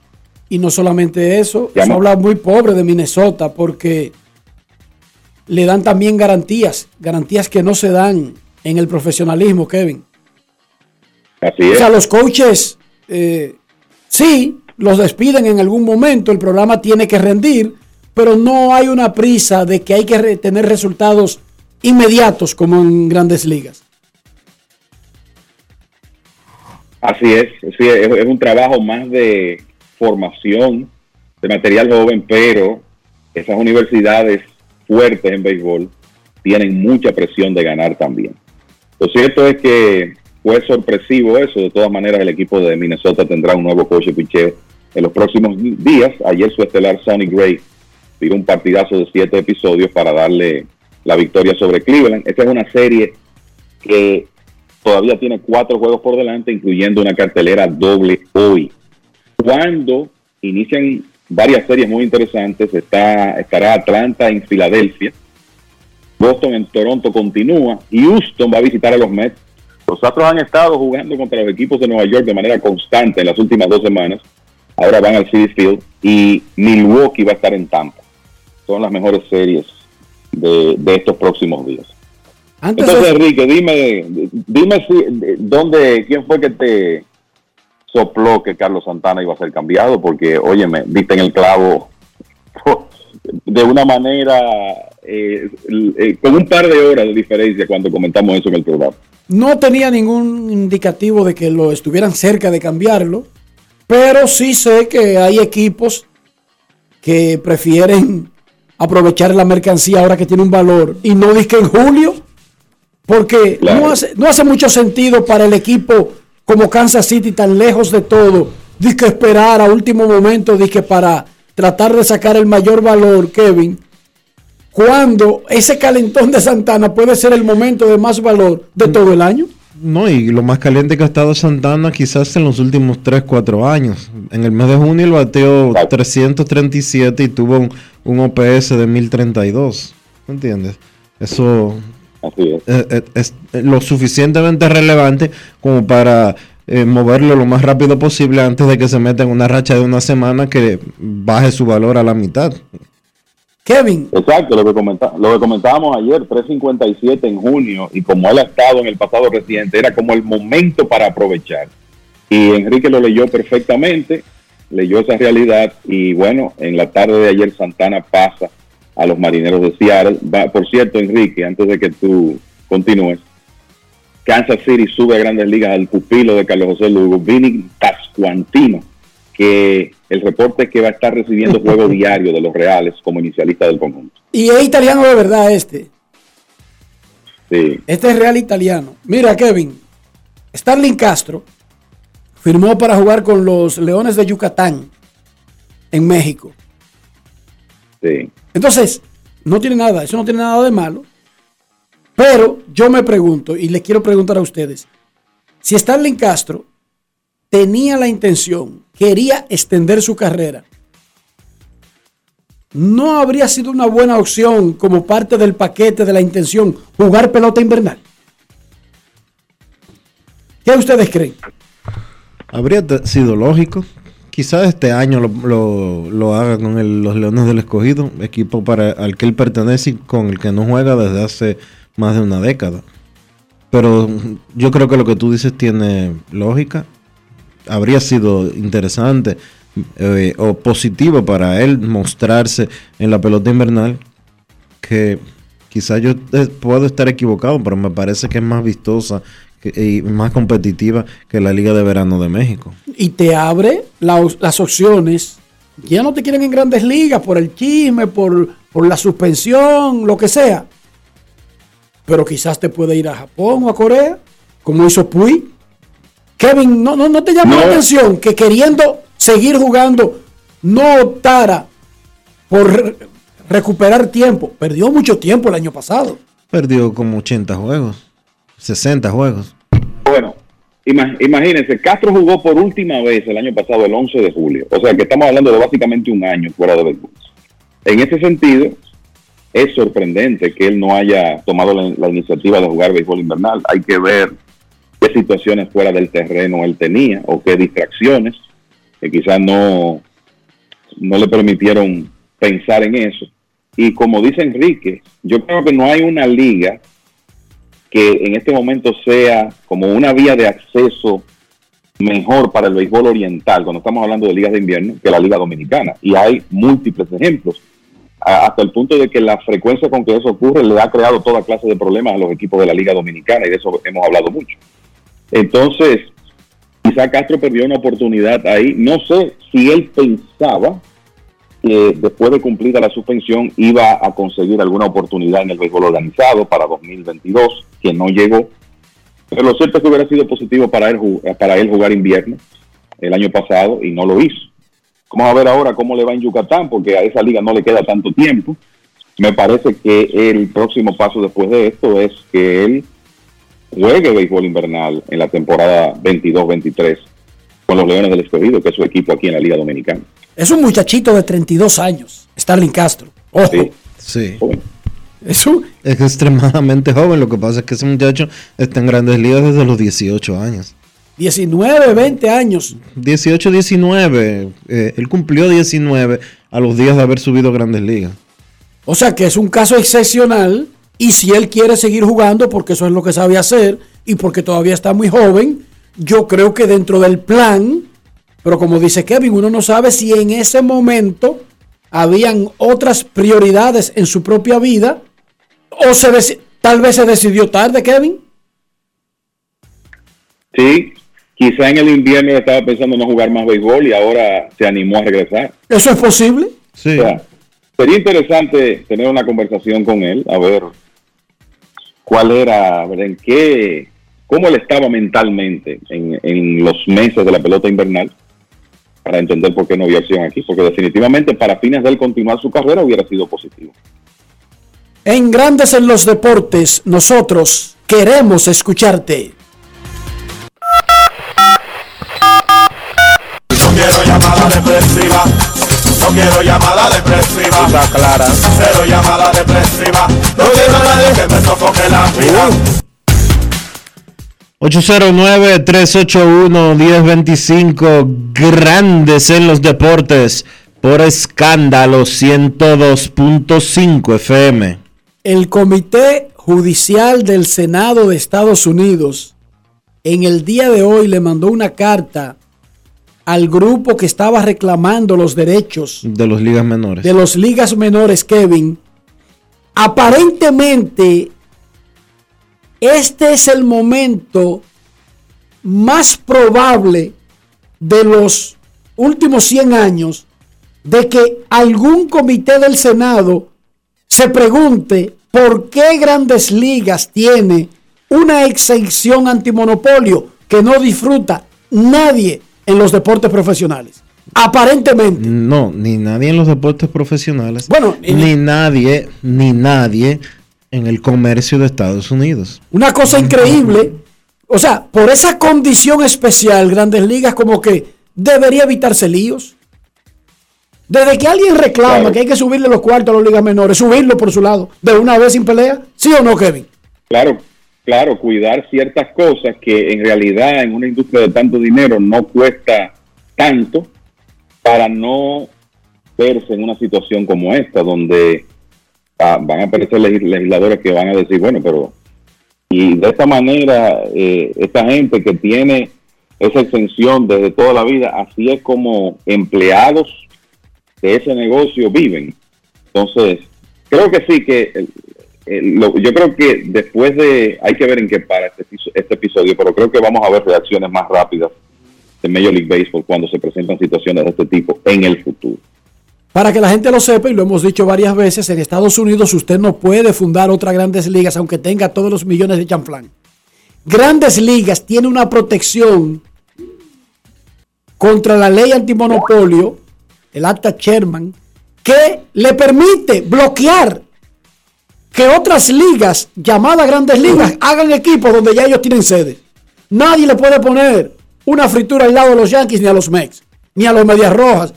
Y no solamente eso, se habla muy pobre de Minnesota porque le dan también garantías, garantías que no se dan en el profesionalismo, Kevin. Así O es. sea, los coaches, eh, sí, los despiden en algún momento, el programa tiene que rendir, pero no hay una prisa de que hay que tener resultados inmediatos como en grandes ligas. Así es, sí, es, es un trabajo más de formación de material joven, pero esas universidades fuertes en béisbol tienen mucha presión de ganar también. Lo cierto es que fue sorpresivo eso, de todas maneras el equipo de Minnesota tendrá un nuevo coach de picheo en los próximos días. Ayer su estelar Sonny Gray tiró un partidazo de siete episodios para darle la victoria sobre Cleveland. Esta es una serie que todavía tiene cuatro juegos por delante, incluyendo una cartelera doble hoy. Cuando inician varias series muy interesantes, está, estará Atlanta en Filadelfia, Boston en Toronto continúa, Houston va a visitar a los Mets. Los Astros han estado jugando contra los equipos de Nueva York de manera constante en las últimas dos semanas. Ahora van al City Field y Milwaukee va a estar en Tampa. Son las mejores series de, de estos próximos días. Antes Entonces, Enrique, dime, dime si, de- dónde, quién fue que te sopló que Carlos Santana iba a ser cambiado, porque, óyeme, viste en el clavo de una manera, eh, eh, con un par de horas de diferencia cuando comentamos eso en el programa. No tenía ningún indicativo de que lo estuvieran cerca de cambiarlo, pero sí sé que hay equipos que prefieren aprovechar la mercancía ahora que tiene un valor y no disque en julio, porque Claro. no, hace, no hace mucho sentido para el equipo como Kansas City tan lejos de todo, disque esperar a último momento, disque para tratar de sacar el mayor valor, Kevin, cuando ese calentón de Santana puede ser el momento de más valor de todo el año. No, y lo más caliente que ha estado Santana quizás en los últimos 3, 4 años. En el mes de junio él bateó 337 y tuvo un, un OPS de 1032. ¿Me entiendes? Eso Así es. eh, eh, es lo suficientemente relevante como para eh, moverlo lo más rápido posible antes de que se meta en una racha de una semana que baje su valor a la mitad. Kevin. Exacto, lo que, comenta- lo que comentábamos ayer, 357 en junio, y como él ha estado en el pasado reciente, era como el momento para aprovechar. Y Enrique lo leyó perfectamente, leyó esa realidad, y bueno, en la tarde de ayer Santana pasa a los marineros de Seattle. Va- por cierto, Enrique, antes de que tú continúes, Kansas City sube a grandes ligas al pupilo de Carlos José Lugo, Vini Pascuantino, que el reporte es que va a estar recibiendo juego diario de los Reales como inicialista del conjunto. Y es italiano de verdad este. Sí. Este es real italiano. Mira, Kevin, Starling Castro firmó para jugar con los Leones de Yucatán en México. Sí. Entonces, no tiene nada, eso no tiene nada de malo. Pero yo me pregunto, y le quiero preguntar a ustedes, si Starling Castro tenía la intención, quería extender su carrera, ¿no habría sido una buena opción como parte del paquete de la intención jugar pelota invernal? ¿Qué ustedes creen? Habría sido lógico. Quizás este año lo, lo- haga con los Leones del Escogido, equipo para al que él pertenece y con el que no juega desde hace más de una década. Pero yo creo que lo que tú dices tiene lógica. Habría sido interesante eh, o positivo para él mostrarse en la pelota invernal que quizás yo eh, puedo estar equivocado, pero me parece que es más vistosa y más competitiva que la Liga de Verano de México. Y te abre la- las opciones. Ya no te quieren en grandes ligas por el chisme, por, por la suspensión, lo que sea. Pero quizás te puede ir a Japón o a Corea, como hizo Puy. Kevin, ¿no, no, no te llama la atención que queriendo seguir jugando no optara por re- recuperar tiempo? Perdió mucho tiempo el año pasado. Perdió como 80 juegos, 60 juegos. Bueno, ima- imagínense, Castro jugó por última vez el año pasado, el 11 de julio. O sea que estamos hablando de básicamente un año fuera de béisbol. En ese sentido, es sorprendente que él no haya tomado la, iniciativa de jugar béisbol invernal. Hay que ver qué situaciones fuera del terreno él tenía o qué distracciones que quizás no, no le permitieron pensar en eso. Y como dice Enrique, yo creo que no hay una liga que en este momento sea como una vía de acceso mejor para el béisbol oriental, cuando estamos hablando de ligas de invierno, que la Liga Dominicana. Y hay múltiples ejemplos, hasta el punto de que la frecuencia con que eso ocurre le ha creado toda clase de problemas a los equipos de la Liga Dominicana, y de eso hemos hablado mucho. Entonces, quizá Castro perdió una oportunidad ahí. No sé si él pensaba que después de cumplida la suspensión iba a conseguir alguna oportunidad en el béisbol organizado para 2022, que no llegó. Pero lo cierto es que hubiera sido positivo para él, para él jugar invierno el año pasado y no lo hizo. Vamos a ver ahora cómo le va en Yucatán, porque a esa liga no le queda tanto tiempo. Me parece que el próximo paso después de esto es que él juegue béisbol invernal en la temporada 22-23 con los Leones del Escogido, que es su equipo aquí en la Liga Dominicana. Es un muchachito de 32 años, Starling Castro. Ojo, Sí. es un, Es extremadamente joven, lo que pasa es que ese muchacho está en grandes ligas desde los 18 años. 19, 20 años. 18, 19, eh, él cumplió 19 a los días de haber subido a grandes ligas. O sea que es un caso excepcional y si él quiere seguir jugando porque eso es lo que sabe hacer y porque todavía está muy joven, yo creo que dentro del plan, pero como dice Kevin, uno no sabe si en ese momento habían otras prioridades en su propia vida o se tal vez se decidió tarde, Kevin. Sí, quizá en el invierno estaba pensando no jugar más béisbol y ahora se animó a regresar. ¿Eso es posible? Sí. O sea, sería interesante tener una conversación con él, a ver cuál era, en qué, cómo él estaba mentalmente en, en los meses de la pelota invernal, para entender por qué no había acción aquí, porque definitivamente para fines de él continuar su carrera hubiera sido positivo. En Grandes en los Deportes, nosotros queremos escucharte. Quiero llamada depresiva. Está clara. Cero llamada depresiva. No quiero a nadie que me sofoque la vida. 809-381-1025, grandes en los deportes, por escándalo 102.5 FM. El Comité Judicial del Senado de Estados Unidos en el día de hoy le mandó una carta al grupo que estaba reclamando los derechos De los ligas menores. de los ligas menores, Kevin. Aparentemente, este es el momento más probable de los últimos 100 años de que algún comité del Senado se pregunte ¿por qué Grandes Ligas tiene una exención antimonopolio que no disfruta nadie en los deportes profesionales? Aparentemente. No, ni nadie en los deportes profesionales. Bueno, ni nadie, ni nadie en el comercio de Estados Unidos. Una cosa increíble. O sea, por esa condición especial, Grandes Ligas como que debería evitarse líos. Desde que alguien reclama que hay que subirle los cuartos a las ligas menores, subirlo por su lado, de una vez sin pelea, ¿sí o no, Kevin? Claro, claro, cuidar ciertas cosas que en realidad en una industria de tanto dinero no cuesta tanto para no verse en una situación como esta, donde ah, van a aparecer legis- legisladores que van a decir, bueno, pero y de esta manera eh, esta gente que tiene esa exención desde toda la vida, así es como empleados de ese negocio viven. Entonces, creo que sí que lo- yo creo que después de hay que ver en qué para este, este episodio, pero creo que vamos a ver reacciones más rápidas de Major League Baseball cuando se presentan situaciones de este tipo en el futuro. Para que la gente lo sepa, y lo hemos dicho varias veces, en Estados Unidos usted no puede fundar otras grandes ligas aunque tenga todos los millones de chanflán. Grandes ligas tiene una protección contra la ley antimonopolio, el acta Sherman, que le permite bloquear que otras ligas, llamadas grandes ligas, hagan equipos donde ya ellos tienen sede. Nadie le puede poner una fritura al lado de los Yankees ni a los Mex, ni a los Medias Rojas.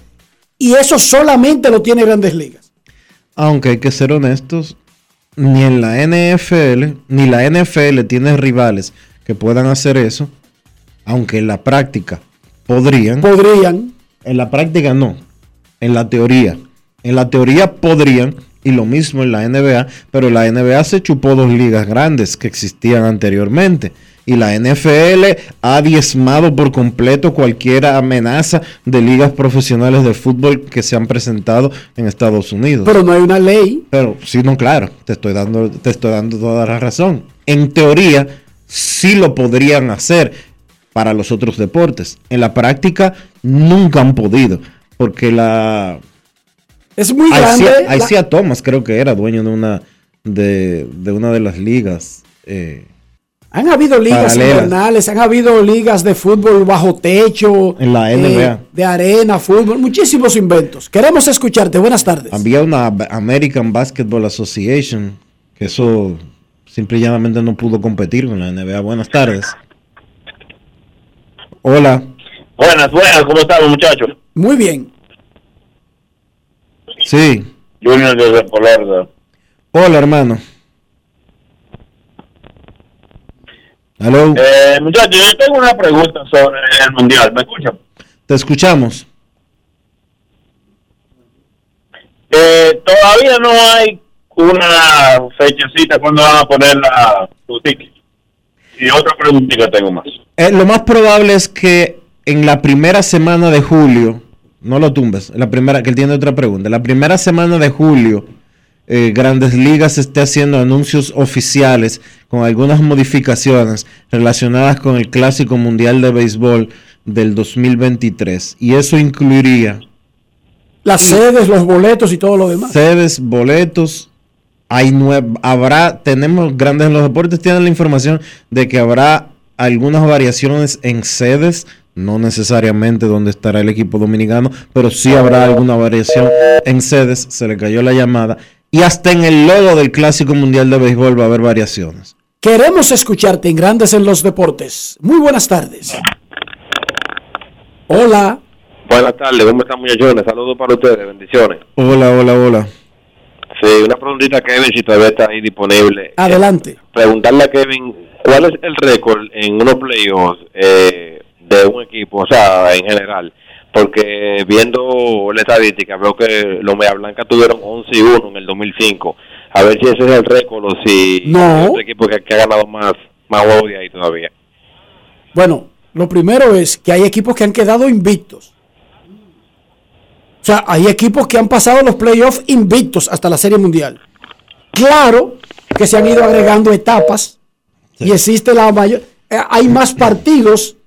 Y eso solamente lo tiene grandes ligas. Aunque hay que ser honestos, ni en la NFL, ni la NFL tiene rivales que puedan hacer eso, aunque en la práctica podrían. Podrían. En la práctica no, en la teoría. En la teoría podrían, y lo mismo en la NBA, pero la NBA se chupó dos ligas grandes que existían anteriormente. Y la NFL ha diezmado por completo cualquier amenaza de ligas profesionales de fútbol que se han presentado en Estados Unidos. Pero no hay una ley. Pero sí, no, claro, te estoy dando, te estoy dando toda la razón. En teoría, sí lo podrían hacer para los otros deportes. En la práctica, nunca han podido. Porque la. Es muy Isaiah- grande. la- Isaiah Thomas creo que era dueño de una de, de una de las ligas. eh, Han habido ligas invernales, han habido ligas de fútbol bajo techo, En la eh, NBA. de arena, fútbol, muchísimos inventos. Queremos escucharte. Buenas tardes. había una American Basketball Association, que eso simple y llanamente no pudo competir con la NBA. Buenas tardes. Hola. Buenas, buenas, ¿cómo estamos muchachos? Muy bien. Sí. Junior desde Florida. Hola, hermano. Aló. Eh, muchachos, yo tengo una pregunta sobre el mundial, ¿me escuchan? Te escuchamos. Eh, todavía no hay una fechecita cuando van a poner la, los tickets. Y otra preguntita tengo más. Eh, lo más probable es que en la primera semana de julio, no lo tumbes, la primera, que él tiene otra pregunta, la primera semana de julio, eh, Grandes Ligas esté haciendo anuncios oficiales con algunas modificaciones relacionadas con el Clásico Mundial de Béisbol del 2023. Y eso incluiría Las sedes, los boletos y todo lo demás. sedes, boletos. Hay habrá, tenemos grandes en los deportes, tienen la información de que habrá algunas variaciones en sedes, no necesariamente donde estará el equipo dominicano, pero sí habrá alguna variación en sedes, se le cayó la llamada, y hasta en el logo del Clásico Mundial de Béisbol va a haber variaciones. Queremos escucharte en Grandes en los Deportes. Muy buenas tardes. Hola. Buenas tardes, ¿cómo están muchachones? Saludos para ustedes, bendiciones. Hola, hola, hola. Sí, una preguntita a Kevin, si todavía está ahí disponible. Adelante. Preguntarle a Kevin, ¿cuál es el récord en unos playoffs eh, de un equipo, o sea, en general? Porque viendo la estadística, veo que los Media Blancas tuvieron 11 y 1 en el 2005. A ver si ese es el récord o si No. hay otro equipo que, que ha ganado más, más juegos de ahí todavía. Bueno, lo primero es que hay equipos que han quedado invictos. O sea, hay equipos que han pasado los playoffs invictos hasta la Serie Mundial. Claro que se han ido agregando etapas y existe la mayor... eh, hay más partidos.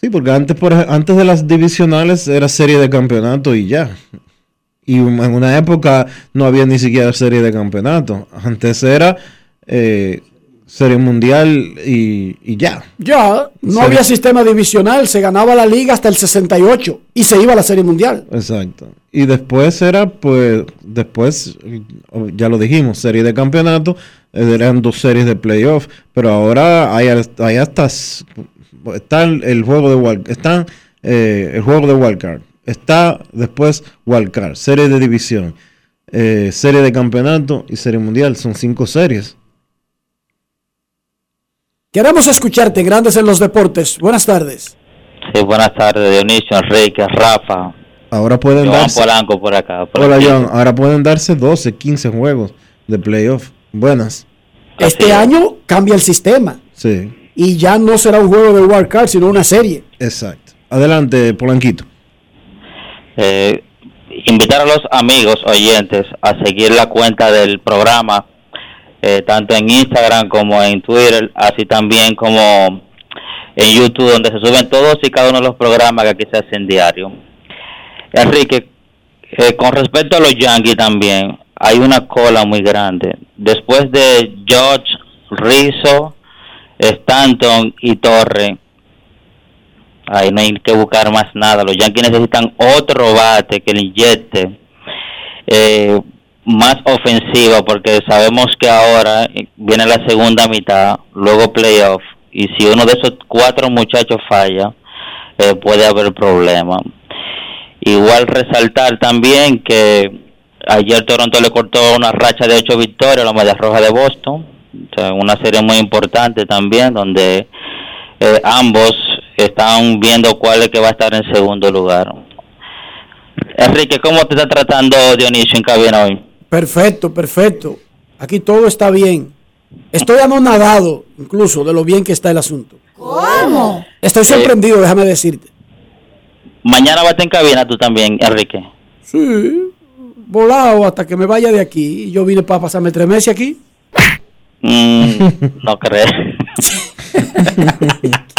Sí, porque antes, por, antes de las divisionales era serie de campeonato y ya. Y en una época no había ni siquiera serie de campeonato. Antes era eh, serie mundial y, y ya. Ya, no Serie- había sistema divisional, se ganaba la liga hasta el 68 y se iba a la Serie Mundial. Exacto. Y después era, pues, después, ya lo dijimos, serie de campeonato, eran dos series de playoff, pero ahora hay, hasta- hay hasta, s- está el, juego de wild, están eh, el juego de wildcard, está después wildcard, serie de división, eh, serie de campeonato y serie mundial, son cinco series. Queremos escucharte Grandes en los Deportes. Buenas tardes. Sí, buenas tardes, Dionisio, Enrique, Rafa. Ahora pueden Joan darse, Polanco por acá. por hola aquí. John, ahora pueden darse 12, 15 juegos de playoff. Buenas. Este año cambia el sistema Sí. y ya no será un juego de wild card, sino una serie. Exacto. Adelante, Polanquito. Eh, invitar a los amigos oyentes a seguir la cuenta del programa, eh, tanto en Instagram como en Twitter, así también como en YouTube, donde se suben todos y cada uno de los programas que aquí se hacen diario. Enrique, eh, con respecto a los Yankees también, hay una cola muy grande. Después de George, Rizzo, Stanton y Torre, Ahí no hay que buscar más nada. Los Yankees necesitan otro bate que le inyecte eh, más ofensiva porque sabemos que ahora viene la segunda mitad, luego playoff y si uno de esos cuatro muchachos falla, eh, puede haber problema. Igual resaltar también que ayer Toronto le cortó una racha de ocho victorias a la Medias Rojas de Boston, una serie muy importante también donde eh, ambos están viendo cuál es que va a estar en segundo lugar. Enrique, ¿cómo te está tratando Dionisio en cabina hoy? Perfecto, perfecto. Aquí todo está bien. Estoy anonadado incluso de lo bien que está el asunto. ¿Cómo? Estoy sorprendido, déjame decirte. Mañana vas en cabina tú también, Enrique. Sí, volado hasta que me vaya de aquí. Y Yo vine para pasarme tres meses aquí. Mm, no creo.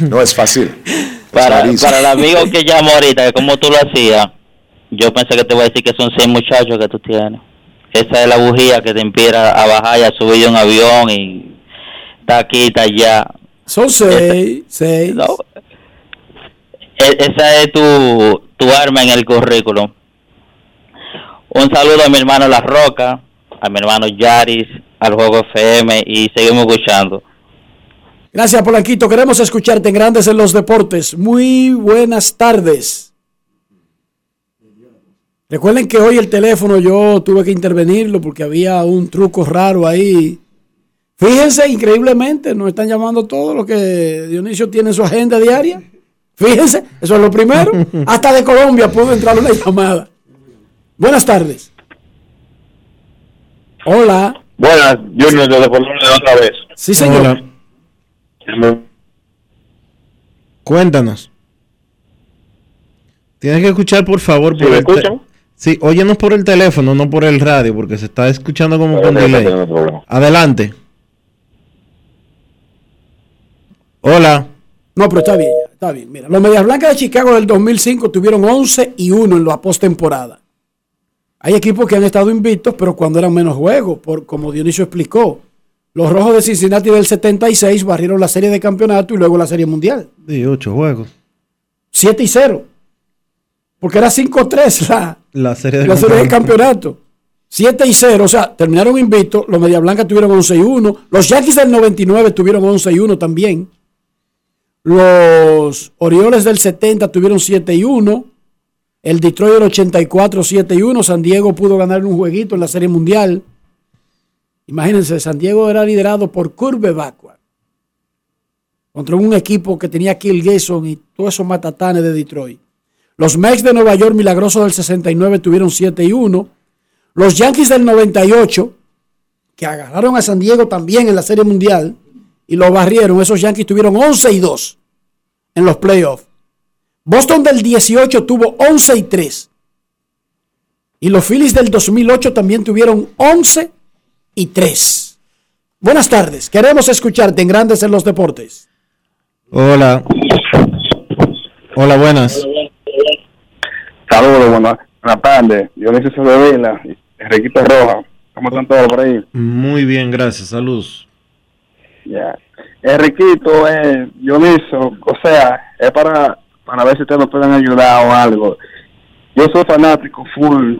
No es fácil. Para, el amigo que llamó ahorita, que como tú lo hacías, yo pensé que te voy a decir que son seis muchachos que tú tienes. Esa es la bujía que te impide a bajar y a subir de un avión y está aquí, está allá. Son seis, seis. No. E- Esa es tu, tu arma en el currículum. Un saludo a mi hermano La Roca, a mi hermano Yaris, al Juego FM y seguimos escuchando. Gracias, Polanquito. Queremos escucharte en Grandes en los Deportes. Muy buenas tardes. Recuerden que hoy el teléfono yo tuve que intervenirlo porque había un truco raro ahí. Fíjense, increíblemente, nos están llamando todos los que Dionisio tiene en su agenda diaria. Fíjense, eso es lo primero. Hasta de Colombia pudo entrar una llamada. Buenas tardes. Hola. Buenas, Junior, desde por otra vez. Sí, señor. Hola. Cuéntanos. Tienes que escuchar, por favor, ¿Sí por me escuchan? Sí, óyenos por el teléfono, no por el radio, porque se está escuchando como con delay. Adelante. Hola. No, pero está bien, ya, está bien. Mira, los Medias Blancas de Chicago del 2005 tuvieron 11 y 1 en la postemporada. Hay equipos que han estado invictos, pero cuando eran menos juegos, por, como Dionisio explicó. Los Rojos de Cincinnati del 76 barrieron la serie de campeonato y luego la serie mundial. Sí, ocho juegos. 7 y 0. Porque era 5-3 la, La serie de la serie de campeonato. campeonato. 7 y 0, o sea, terminaron invictos. Los Medias Blancas tuvieron 11 y 1. Los Yankees del 99 tuvieron 11 y 1 también. Los Orioles del 70 tuvieron 7 y 1. El Detroit del 84, 7 y 1. San Diego pudo ganar un jueguito en la Serie Mundial. Imagínense, San Diego era liderado por Curve Backward. Contra un equipo que tenía Kill Gayson y todos esos matatanes de Detroit. Los Mets de Nueva York, milagrosos del 69, tuvieron 7 y 1. Los Yankees del 98, que agarraron a San Diego también en la Serie Mundial y lo barrieron, esos Yankees tuvieron 11 y 2 en los playoffs. Boston del 18 tuvo 11 y 3. Y los Phillies del 2008 también tuvieron 11 y 3. Buenas tardes, queremos escucharte en Grandes en los Deportes. Hola. Hola, buenas. Saludos, buenas. Buenas tardes, Dionisio Sobrevila, Enriquito Roja. ¿Cómo están todos por ahí? Muy bien, gracias. Saludos. Ya. Enriquito, eh, Dionisio, o sea, es para, para ver si ustedes nos pueden ayudar o algo. Yo soy fanático full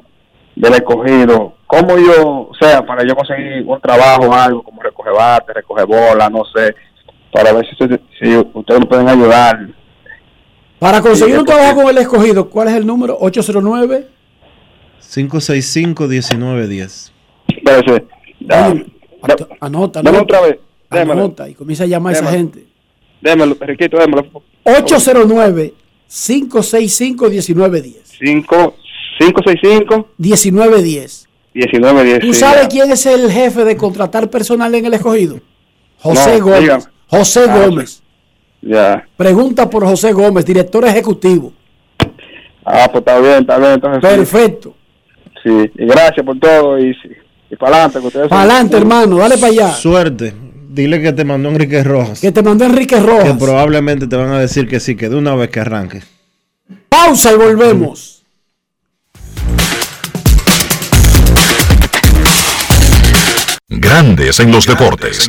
del escogido. ¿Cómo yo, o sea, para yo conseguir un trabajo o algo, como recoge bate, recoge bola, no sé, para ver si, ustedes- si ustedes me pueden ayudar? Para conseguir un trabajo con el escogido, ¿cuál es el número? 809. 565-1910. Espérese. Anota, anota. Dame otra vez. Démelo. Anota y comienza a llamar a esa gente. Démelo, Enriquito, démelo. 809-565-1910. 5, 565 1910. 1910. ¿Tú sabes quién es el jefe de contratar personal en el escogido? José No, Gómez. dígame. José Ah, Gómez. Ya. Pregunta por José Gómez, director ejecutivo. Ah, pues está bien, está bien. Entonces. Perfecto. Sí, y gracias por todo y, y para adelante. que ustedes son- Para adelante, hermano, dale para allá. Suerte. Dile que te mandó Enrique Rojas. Que te mandó Enrique Que Rojas. probablemente te van a decir que sí, que de una vez que arranque. Pausa y volvemos. Grandes en los deportes.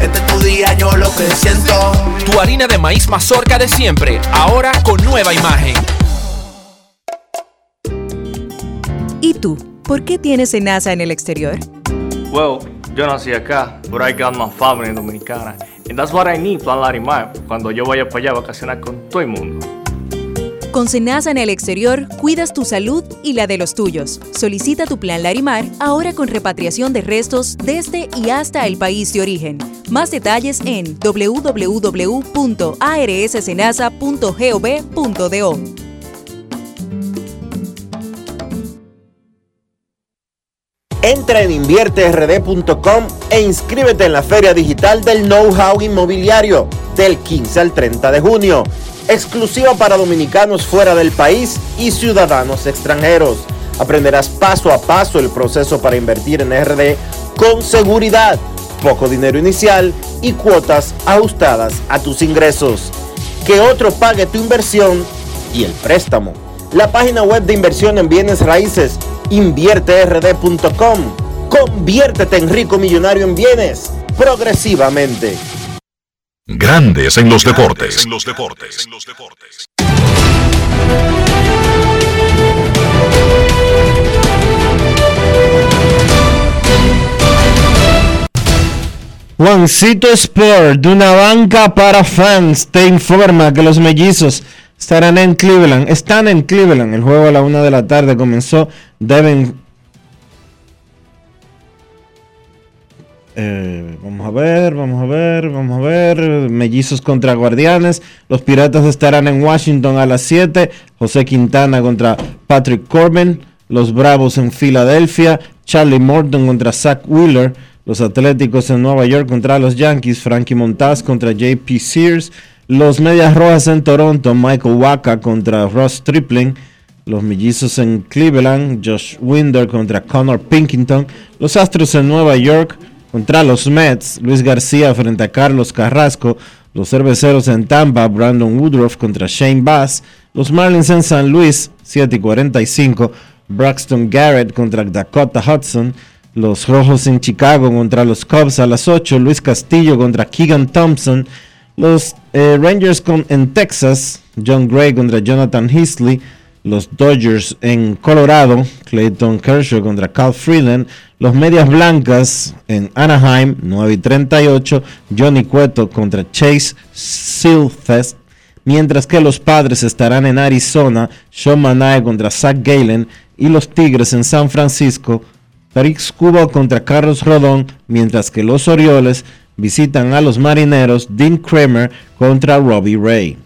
Este es tu día, yo lo que siento. Tu harina de maíz mazorca de siempre, ahora con nueva imagen. ¿Y tú? ¿Por qué tienes enaza en el exterior? Well, yo nací acá, but I got my family dominicana. And that's what I need, Plan Larimar, cuando yo vaya para allá a vacacionar con todo el mundo. Con Senasa en el exterior, cuidas tu salud y la de los tuyos. Solicita tu plan Larimar ahora con repatriación de restos desde y hasta el país de origen. Más detalles en www.arssenasa.gov.do. Entra en invierterd.com e inscríbete en la Feria Digital del Know-How Inmobiliario del 15 al 30 de junio, exclusiva para dominicanos fuera del país y ciudadanos extranjeros. Aprenderás paso a paso el proceso para invertir en RD con seguridad, poco dinero inicial y cuotas ajustadas a tus ingresos. Que otro pague tu inversión y el préstamo. La página web de inversión en bienes raíces invierterd.com. Conviértete en rico millonario en bienes progresivamente. Grandes en los deportes. Juancito Sport, de una banca para fans, te informa que los mellizos estarán en Cleveland. Están en Cleveland. El juego a la una de la tarde comenzó. Deben. Eh, vamos a ver, vamos a ver, vamos a ver. Mellizos contra Guardianes. Los Piratas estarán en Washington a las 7. José Quintana contra Patrick Corbin. Los Bravos en Filadelfia. Charlie Morton contra Zach Wheeler. Los Atléticos en Nueva York contra los Yankees. Frankie Montaz contra JP Sears. Los Medias Rojas en Toronto, Michael Waka contra Ross Stripling. Los Mellizos en Cleveland, Josh Winder contra Connor Pinkington. Los Astros en Nueva York contra los Mets, Luis García frente a Carlos Carrasco. Los Cerveceros en Tampa, Brandon Woodruff contra Shane Bass. Los Marlins en San Luis, 7 y 45. Braxton Garrett contra Dakota Hudson. Los Rojos en Chicago contra los Cubs a las 8. Luis Castillo contra Keegan Thompson. Los eh, Rangers en Texas. John Gray contra Jonathan Heasley. Los Dodgers en Colorado. Clayton Kershaw contra Cal Freeland. Los Medias Blancas en Anaheim. 9 y 38. Johnny Cueto contra Chase Silfest. Mientras que los Padres estarán en Arizona. Sean contra Zach Galen. Y los Tigres en San Francisco. Tariq Cuba contra Carlos Rodón, mientras que los Orioles visitan a los Marineros Dean Kramer contra Robbie Ray.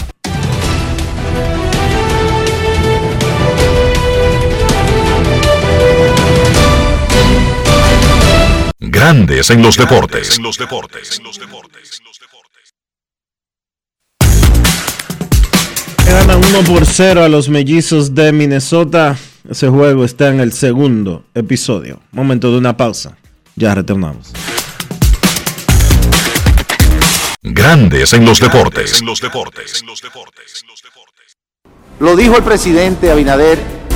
Grandes en los deportes. Ganan 1 por 0 a los mellizos de Minnesota. Ese juego está en el segundo episodio. Momento de una pausa. Ya retornamos. Grandes en los deportes. Lo dijo el presidente Abinader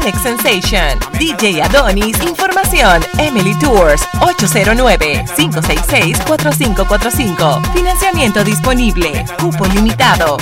Alex Sensation, DJ Adonis, Información, Emily Tours, 809-566-4545. Financiamiento disponible, cupo limitado.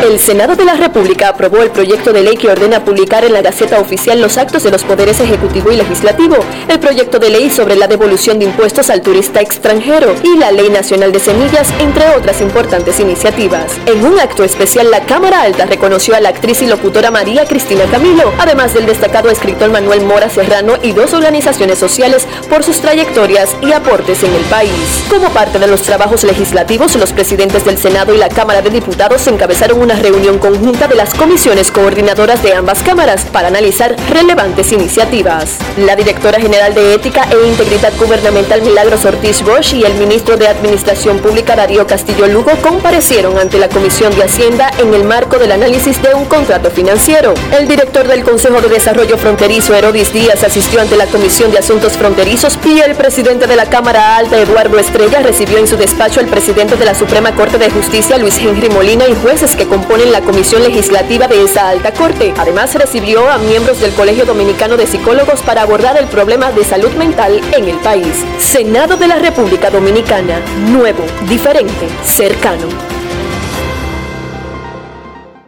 El Senado de la República aprobó el proyecto de ley que ordena publicar en la Gaceta Oficial los actos de los poderes ejecutivo y legislativo, el proyecto de ley sobre la devolución de impuestos al turista extranjero y la Ley Nacional de Semillas, entre otras importantes iniciativas. En un acto especial, la Cámara Alta reconoció a la actriz y locutora María Cristina Camilo, además del destacado escritor Manuel Mora Serrano y dos organizaciones sociales por sus trayectorias y aportes en el país. Como parte de los trabajos legislativos, los presidentes del Senado y la Cámara de Diputados encabezaron una reunión conjunta de las comisiones coordinadoras de ambas cámaras para analizar relevantes iniciativas. La directora general de Ética e Integridad Gubernamental Milagros Ortiz Bosch y el ministro de Administración Pública Darío Castillo Lugo comparecieron ante la Comisión de Hacienda en el marco del análisis de un contrato financiero. El director del Consejo de Desarrollo Fronterizo, Herodis Díaz, asistió ante la Comisión de Asuntos Fronterizos y el presidente de la Cámara Alta, Eduardo Estrella, recibió en su despacho al presidente de la Suprema Corte de Justicia, Luis Henry Molina, y jueces que componen la comisión legislativa de esa alta corte. Además, recibió a miembros del Colegio Dominicano de Psicólogos para abordar el problema de salud mental en el país. Senado de la República Dominicana. Nuevo, diferente, cercano.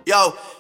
Yo,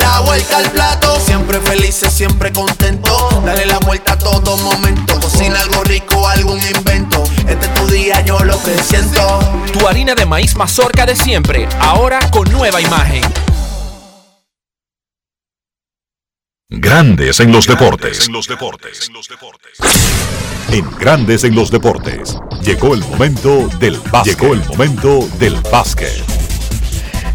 La vuelta al plato. Siempre felices, siempre contento. Dale la vuelta a todo momento. Cocina algo rico, algún invento. Este es tu día, yo lo que siento. Tu harina de maíz mazorca de siempre, ahora con nueva imagen. Grandes en los deportes. En Grandes en los deportes. Llegó el momento del básquet. Llegó el momento del básquet.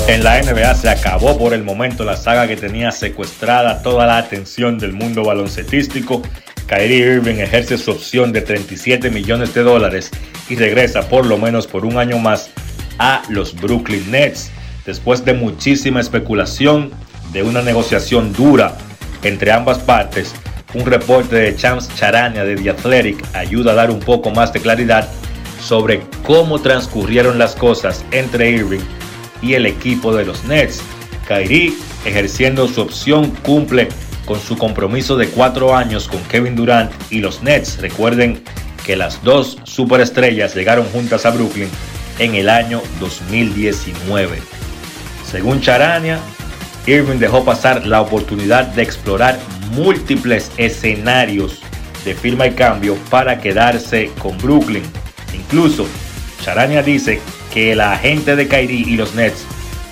En la NBA se acabó por el momento la saga que tenía secuestrada toda la atención del mundo baloncetístico. Kyrie Irving ejerce su opción de 37 millones de dólares y regresa por lo menos por un año más a los Brooklyn Nets. Después de muchísima especulación, de una negociación dura entre ambas partes, un reporte de Chance Charania de The Athletic ayuda a dar un poco más de claridad sobre cómo transcurrieron las cosas entre Irving y el equipo de los Nets. Kyrie, ejerciendo su opción, cumple con su compromiso de cuatro años con Kevin Durant y los Nets. Recuerden que las dos superestrellas llegaron juntas a Brooklyn en el año 2019. Según Charania, Irving dejó pasar la oportunidad de explorar múltiples escenarios de firma y cambio para quedarse con Brooklyn. Incluso, Charania dice que la agente de Kyrie y los Nets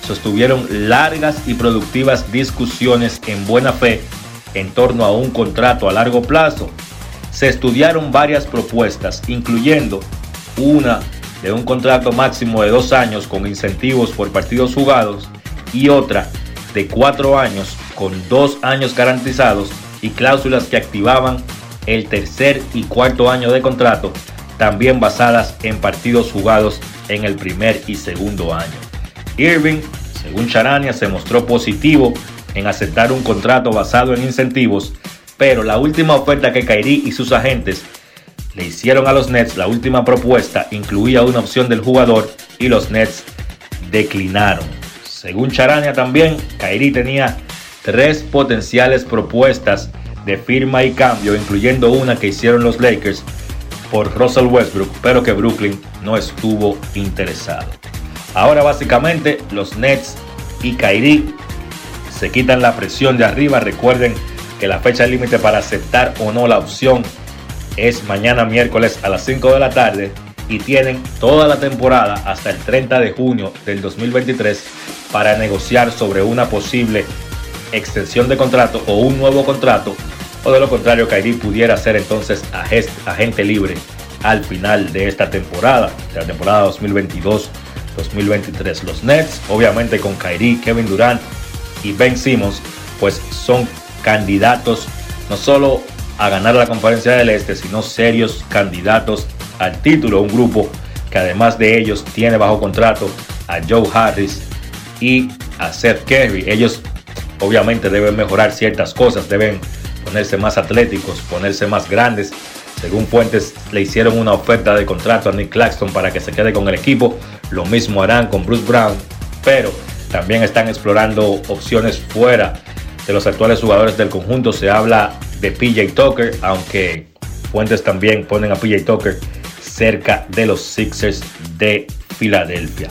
sostuvieron largas y productivas discusiones en buena fe en torno a un contrato a largo plazo. Se estudiaron varias propuestas, incluyendo una de un contrato máximo de dos años con incentivos por partidos jugados y otra de cuatro años con dos años garantizados y cláusulas que activaban el tercer y cuarto año de contrato, también basadas en partidos jugados en el primer y segundo año. Irving, según Charania, se mostró positivo en aceptar un contrato basado en incentivos, pero la última oferta que Kyrie y sus agentes le hicieron a los Nets, la última propuesta incluía una opción del jugador y los Nets declinaron. Según Charania también, Kyrie tenía tres potenciales propuestas de firma y cambio, incluyendo una que hicieron los Lakers por Russell Westbrook, pero que Brooklyn no estuvo interesado. Ahora básicamente los Nets y Kyrie se quitan la presión de arriba. Recuerden que la fecha límite para aceptar o no la opción es mañana miércoles a las 5 de la tarde y tienen toda la temporada hasta el 30 de junio del 2023 para negociar sobre una posible extensión de contrato o un nuevo contrato o de lo contrario Kyrie pudiera ser entonces agente libre al final de esta temporada, de la temporada 2022-2023. Los Nets, obviamente con Kyrie, Kevin Durant y Ben Simmons, pues son candidatos no solo a ganar la conferencia del Este, sino serios candidatos al título. Un grupo que además de ellos tiene bajo contrato a Joe Harris y a Seth Curry. Ellos obviamente deben mejorar ciertas cosas, deben ponerse más atléticos, ponerse más grandes. Según fuentes, le hicieron una oferta de contrato a Nick Claxton para que se quede con el equipo. Lo mismo harán con Bruce Brown, pero también están explorando opciones fuera de los actuales jugadores del conjunto. Se habla de PJ Tucker, aunque fuentes también ponen a PJ Tucker cerca de los Sixers de Filadelfia.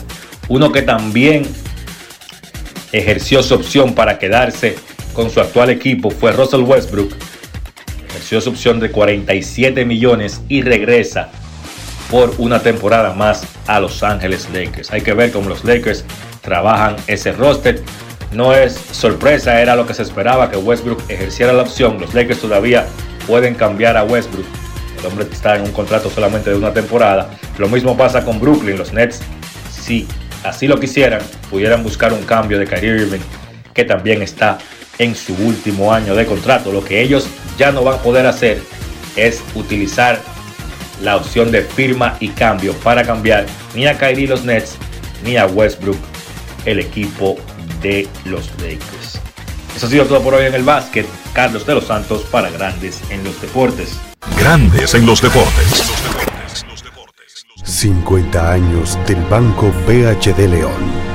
Uno que también ejerció su opción para quedarse con su actual equipo fue Russell Westbrook. Ejerció su opción de 47 millones y regresa por una temporada más a Los Ángeles Lakers. Hay que ver cómo los Lakers trabajan ese roster. No es sorpresa, era lo que se esperaba que Westbrook ejerciera la opción. Los Lakers todavía pueden cambiar a Westbrook. El hombre está en un contrato solamente de una temporada. Lo mismo pasa con Brooklyn. Los Nets, si así lo quisieran, pudieran buscar un cambio de Kyrie Irving, que también está en su último año de contrato. Lo que ellos ya no van a poder hacer es utilizar la opción de firma y cambio para cambiar ni a Kyrie los Nets ni a Westbrook el equipo de los Lakers. Eso ha sido todo por hoy en el básquet. Carlos de los Santos para Grandes en los Deportes. Grandes en los Deportes. 50 años del Banco BHD León.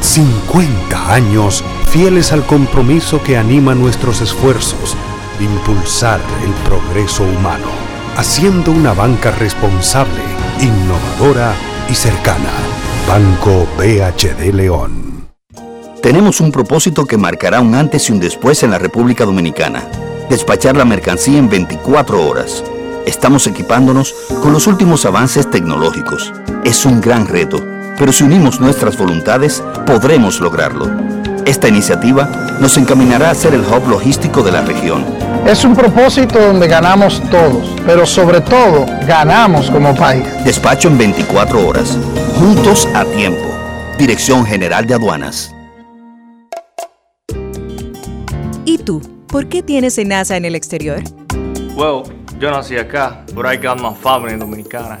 50 años fieles al compromiso que anima nuestros esfuerzos de impulsar el progreso humano, haciendo una banca responsable, innovadora y cercana. Banco BHD León. Tenemos un propósito que marcará un antes y un después en la República Dominicana. Despachar la mercancía en 24 horas. Estamos equipándonos con los últimos avances tecnológicos. Es un gran reto, pero si unimos nuestras voluntades, podremos lograrlo. Esta iniciativa nos encaminará a ser el hub logístico de la región. Es un propósito donde ganamos todos, pero sobre todo ganamos como país. Despacho en 24 horas, juntos a tiempo. Dirección General de Aduanas. ¿Y tú? ¿Por qué tienes NASA en el exterior? Well, yo nací acá, I got my family dominicana.